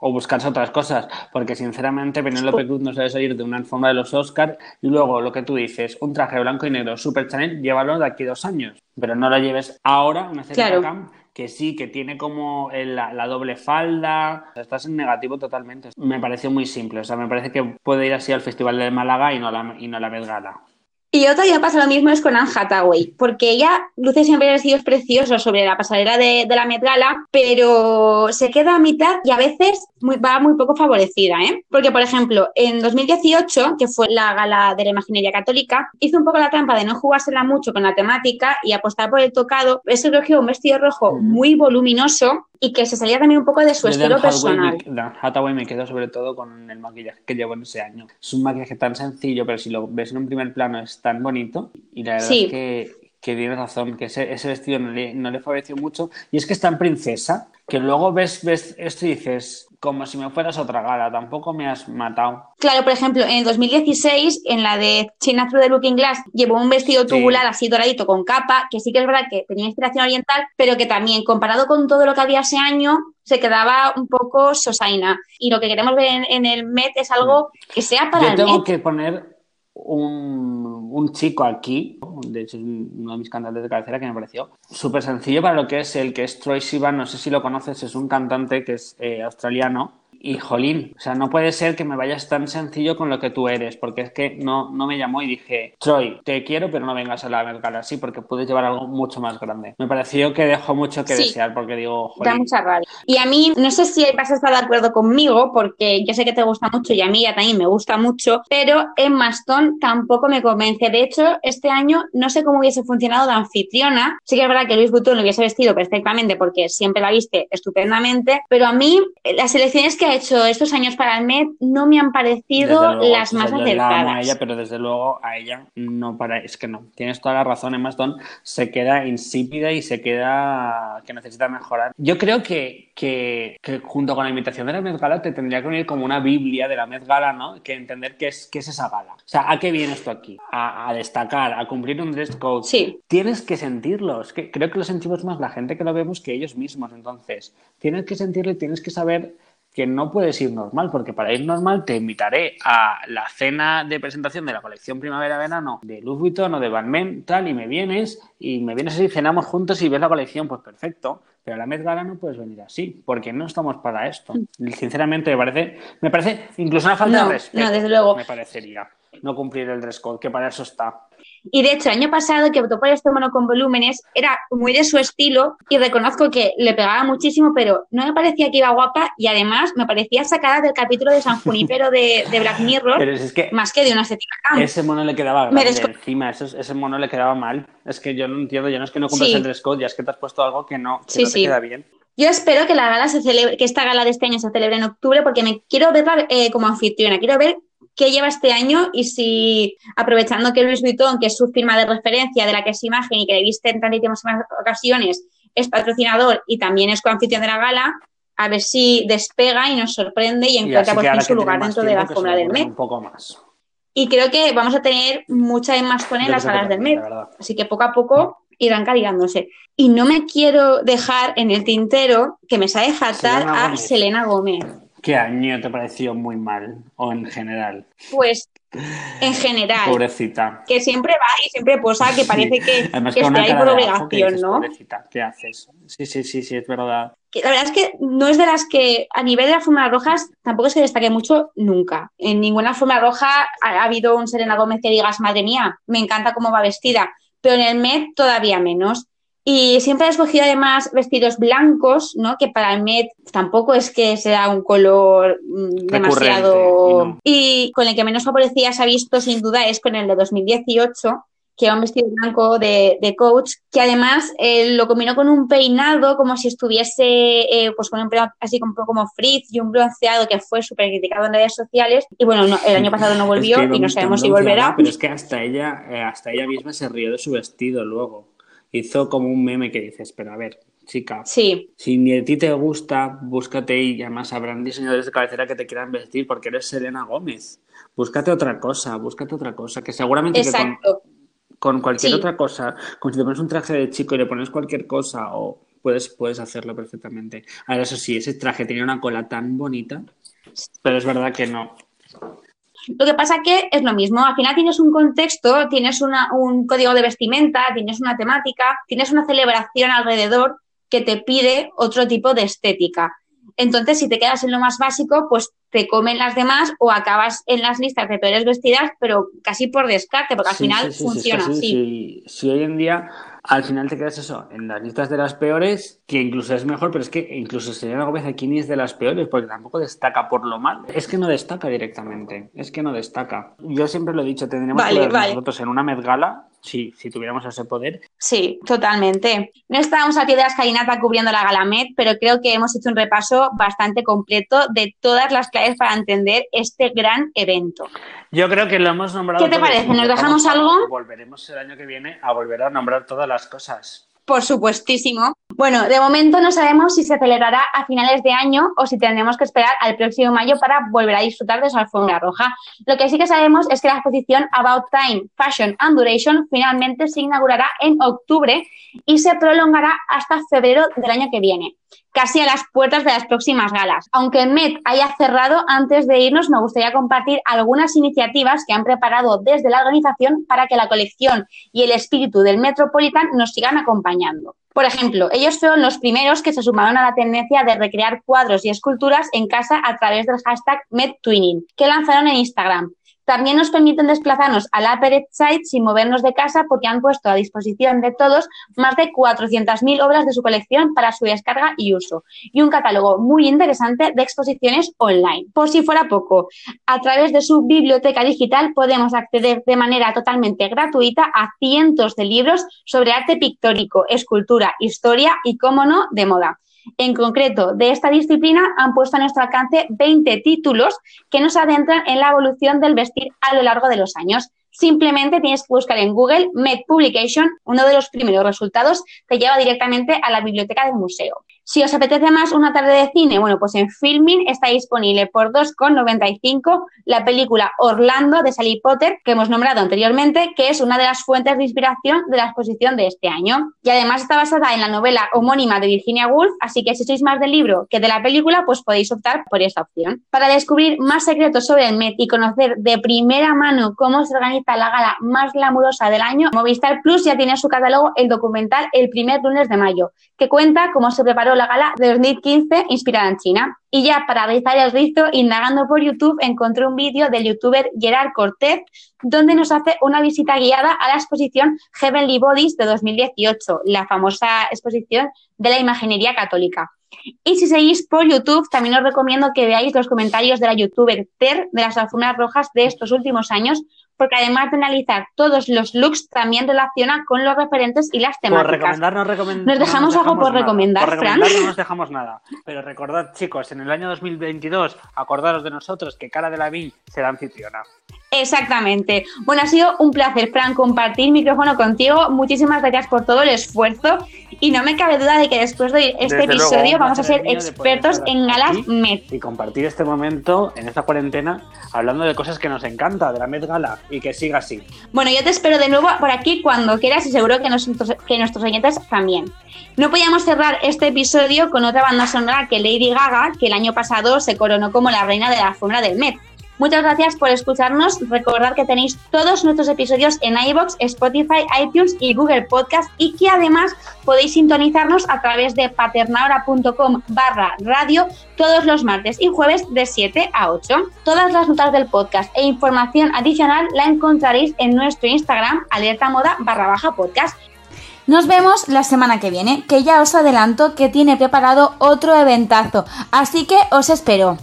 o buscarse otras cosas, porque sinceramente Penélope Cruz no sabe salir de una alfombra de los Oscars y luego lo que tú dices, un traje blanco y negro super Chanel, llévalo de aquí dos años, pero no lo lleves ahora, una serie de camp que sí, que tiene como la, doble falda. estás en negativo totalmente. Me pareció muy simple. O sea, me parece que puede ir así al Festival de Málaga y no la, y no la Met y otra ya pasa lo mismo es con Anne Hathaway, porque ella luce siempre vestidos preciosos sobre la pasarela de, la Met Gala, pero se queda a mitad y a veces va muy poco favorecida, ¿eh? Porque, por ejemplo, en 2018, que fue la gala de la imaginería católica, hizo un poco la trampa de no jugársela mucho con la temática y apostar por el tocado. Es que un vestido rojo muy voluminoso y que se salía también un poco de su estilo personal. Hathaway me quedó sobre todo con el maquillaje que llevó en ese año. Es un maquillaje tan sencillo, pero si lo ves en un primer plano es tan bonito y la verdad es que, que tienes razón, que ese, ese vestido no le, no le, favoreció mucho y es que es tan princesa que luego ves, ves esto y dices, como si me fueras otra gala, tampoco me has matado. Claro, por ejemplo, en 2016, en la de China Through the Looking Glass, llevó un vestido tubular así doradito con capa, que sí que es verdad que tenía inspiración oriental, pero que también, comparado con todo lo que había ese año, se quedaba un poco sosaina. Y lo que queremos ver en, el Met es algo que sea para Yo el tengo que poner un, chico aquí, de hecho es uno de mis cantantes de cabecera que me pareció súper sencillo para lo que es el que es Troy Sivan, no sé si lo conoces, es un cantante que es eh, australiano y jolín, o sea, no puede ser que me vayas tan sencillo con lo que tú eres, porque es que no, no me llamó y dije, Troy, te quiero, pero no vengas a la Met así, porque puedes llevar algo mucho más grande. Me pareció que dejó mucho que desear, porque digo, jolín. Da mucha rabia. Y a mí, no sé si vas a estar de acuerdo conmigo, porque yo sé que te gusta mucho y a mí ya también me gusta mucho, pero Emma Stone tampoco me convence. De hecho, este año no sé cómo hubiese funcionado de anfitriona. Sí que es verdad que Luis Vuitton lo hubiese vestido perfectamente, porque siempre la viste estupendamente, pero a mí las elecciones que hecho estos años para el Met no me han parecido las más acertadas. a ella, pero desde luego a ella no para, es que no, tienes toda la razón, Emma Stone se queda insípida y se queda que necesita mejorar. Yo creo que, que, junto con la invitación de la Met Gala te tendría que unir como una biblia de la Met Gala, ¿no? Que entender qué es, qué es esa gala. O sea, ¿a qué viene esto aquí? A, destacar, a cumplir un dress code. Sí. Tienes que sentirlo. que creo que lo sentimos más la gente que lo vemos que ellos mismos. Entonces, tienes que sentirlo y tienes que saber que no puedes ir normal, porque para ir normal te invitaré a la cena de presentación de la colección primavera-verano de Louis Vuitton o de Van Men, tal, y me vienes, y me vienes así, cenamos juntos y ves la colección, pues perfecto. Pero a la Met Gala no puedes venir así, porque no estamos para esto. Mm. Sinceramente, me parece, me parece incluso una falta de respeto. No, desde luego. Me parecería no cumplir el dress code, que para eso está. Y de hecho, el año pasado que votó por este mono con volúmenes era muy de su estilo y reconozco que le pegaba muchísimo, pero no me parecía que iba guapa y además me parecía sacada del capítulo de San [laughs] Junipero de, de Black Mirror, más que de una estética Ese mono le quedaba grande encima, ese, mono le quedaba mal. Es que yo no entiendo, ya no es que no cumplas el dress code, ya es que te has puesto algo que no, que te queda bien. Yo espero que la gala se celebre, que esta gala de este año se celebre en octubre porque me quiero verla eh, como anfitriona, quiero ver qué lleva este año y si, aprovechando que Luis Vuitton, que es su firma de referencia de la que es imagen y que le viste en tantísimas ocasiones, es patrocinador y también es coanfitrión de la gala, a ver si despega y nos sorprende y encuentra por fin su lugar dentro de la alfombra del Met. Un poco más. Y creo que vamos a tener mucha más con en las salas del Met. Así que poco a poco irán caligándose. Y no me quiero dejar en el tintero que me sabe faltar a Selena Gómez. ¿Qué año te pareció muy mal o en general? Pues en [laughs] general. Pobrecita. Que siempre va y siempre posa, que parece que, Además, que una ahí por obligación, dices, ¿no? Pobrecita, ¿qué haces? Sí, sí, sí, sí, es verdad. Que la verdad es que no es de las que a nivel de las alfombras rojas tampoco es que destaque mucho nunca. En ninguna alfombra roja ha, ha habido un Selena Gómez que digas, madre mía, me encanta cómo va vestida. Pero en el Met todavía menos. Y siempre he escogido además vestidos blancos, ¿no? Que para el Met tampoco es que sea un color mm, demasiado... y Y con el que menos favorecida se ha visto sin duda es con el de 2018, que era un vestido blanco de, de coach, que además eh, lo combinó con un peinado como si estuviese eh, pues con un pelo así como, como frizz y un bronceado que fue súper criticado en redes sociales. Y bueno, no- el año pasado no [laughs] volvió Es que y no sabemos si volverá. Pero es que hasta ella, eh, hasta ella misma se rió de su vestido luego. Hizo como un meme que dices, pero a ver, chica, Sí, si ni a ti te gusta, búscate y además habrán diseñadores de cabecera que te quieran vestir porque eres Selena Gómez. Búscate otra cosa, búscate otra cosa, que seguramente que con, con cualquier Sí. otra cosa, como si te pones un traje de chico y le pones cualquier cosa, o puedes, puedes hacerlo perfectamente. Ahora, eso sí, ese traje tenía una cola tan bonita, pero es verdad que no. Lo que pasa que es lo mismo, al final tienes un contexto, tienes una- un código de vestimenta, tienes una temática, tienes una celebración alrededor que te pide otro tipo de estética. Entonces, si te quedas en lo más básico, pues te comen las demás o acabas en las listas de peores vestidas, pero casi por descarte, porque al Sí, final sí, sí, funciona así. sí. Si hoy en día al final te quedas eso, en las listas de las peores, que incluso es mejor, pero es que incluso Selena Gómez aquí ni es de las peores, porque tampoco destaca por lo mal. Es que no destaca directamente, es que no destaca. Yo siempre lo he dicho, tendríamos Vale, que vale. nosotros en una Met Gala, si, si tuviéramos ese poder, Sí, totalmente. No estábamos al pie de la escalinata cubriendo la Galamet, pero creo que hemos hecho un repaso bastante completo de todas las claves para entender este gran evento. Yo creo que lo hemos nombrado. ¿Qué te parece? ¿Nos dejamos algo? Volveremos el año que viene a volver a nombrar todas las cosas. Por supuestísimo. Bueno, de momento no sabemos si se celebrará a finales de año o si tendremos que esperar al próximo mayo para volver a disfrutar de su alfombra roja. Lo que sí que sabemos es que la exposición About Time, Fashion and Duration finalmente se inaugurará en octubre y se prolongará hasta febrero del año que viene, casi a las puertas de las próximas galas. Aunque Met haya cerrado, antes de irnos me gustaría compartir algunas iniciativas que han preparado desde la organización para que la colección y el espíritu del Metropolitan nos sigan acompañando. Por ejemplo, ellos fueron los primeros que se sumaron a la tendencia de recrear cuadros y esculturas en casa a través del hashtag MedTwinning, que lanzaron en Instagram. También nos permiten desplazarnos al Upper Side sin movernos de casa porque han puesto a disposición de todos más de 400.000 obras de su colección para su descarga y uso, y un catálogo muy interesante de exposiciones online. Por si fuera poco, a través de su biblioteca digital podemos acceder de manera totalmente gratuita a cientos de libros sobre arte pictórico, escultura, historia y, cómo no, de moda. En concreto, de esta disciplina han puesto a nuestro alcance 20 títulos que nos adentran en la evolución del vestir a lo largo de los años. Simplemente tienes que buscar en Google Med Publication, uno de los primeros resultados te lleva directamente a la biblioteca del museo. Si os apetece más una tarde de cine, bueno, pues en Filmin está disponible por 2,95 la película Orlando de Sally Potter, que hemos nombrado anteriormente, que es una de las fuentes de inspiración de la exposición de este año. Y además está basada en la novela homónima de Virginia Woolf, así que si sois más del libro que de la película, pues podéis optar por esta opción. Para descubrir más secretos sobre el Met y conocer de primera mano cómo se organiza la gala más glamurosa del año, Movistar Plus ya tiene en su catálogo el documental El primer lunes de mayo, que cuenta cómo se preparó la gala de 2015 inspirada en China. Y ya para rizar el rizo, indagando por YouTube, encontré un vídeo del youtuber Gerard Cortez, donde nos hace una visita guiada a la exposición Heavenly Bodies de 2018, la famosa exposición de la imaginería católica. Y si seguís por YouTube, también os recomiendo que veáis los comentarios de la youtuber Ter de las alfombras rojas de estos últimos años, porque además de analizar todos los looks, también relaciona con los referentes y las Por temáticas. recomendar, no recomendamos. ¿Nos dejamos algo por recomendar, por Fran? recomendar no nos [laughs] dejamos nada. Pero recordad, chicos, en el año 2022, acordaros de nosotros que Cara de la Ville será anfitriona. Exactamente. Bueno, ha sido un placer, Fran, compartir micrófono contigo. Muchísimas gracias por todo el esfuerzo y no me cabe duda de que después de este Desde episodio vamos a ser expertos en galas Met. Y compartir este momento en esta cuarentena hablando de cosas que nos encanta, de la Met Gala, y que siga así. Bueno, yo te espero de nuevo por aquí cuando quieras y seguro que, nosotros, que nuestros oyentes también. No podíamos cerrar este episodio con otra banda sonora que Lady Gaga, que el año pasado se coronó como la reina de la alfombra del Met. Muchas gracias por escucharnos. Recordad que tenéis todos nuestros episodios en iBox, Spotify, iTunes y Google Podcast y que además podéis sintonizarnos a través de paternaora.com barra radio todos los martes y jueves de 7 a 8. Todas las notas del podcast e información adicional la encontraréis en nuestro Instagram alerta moda barra baja podcast. Nos vemos la semana que viene, que ya os adelanto que tiene preparado otro eventazo, así que os espero.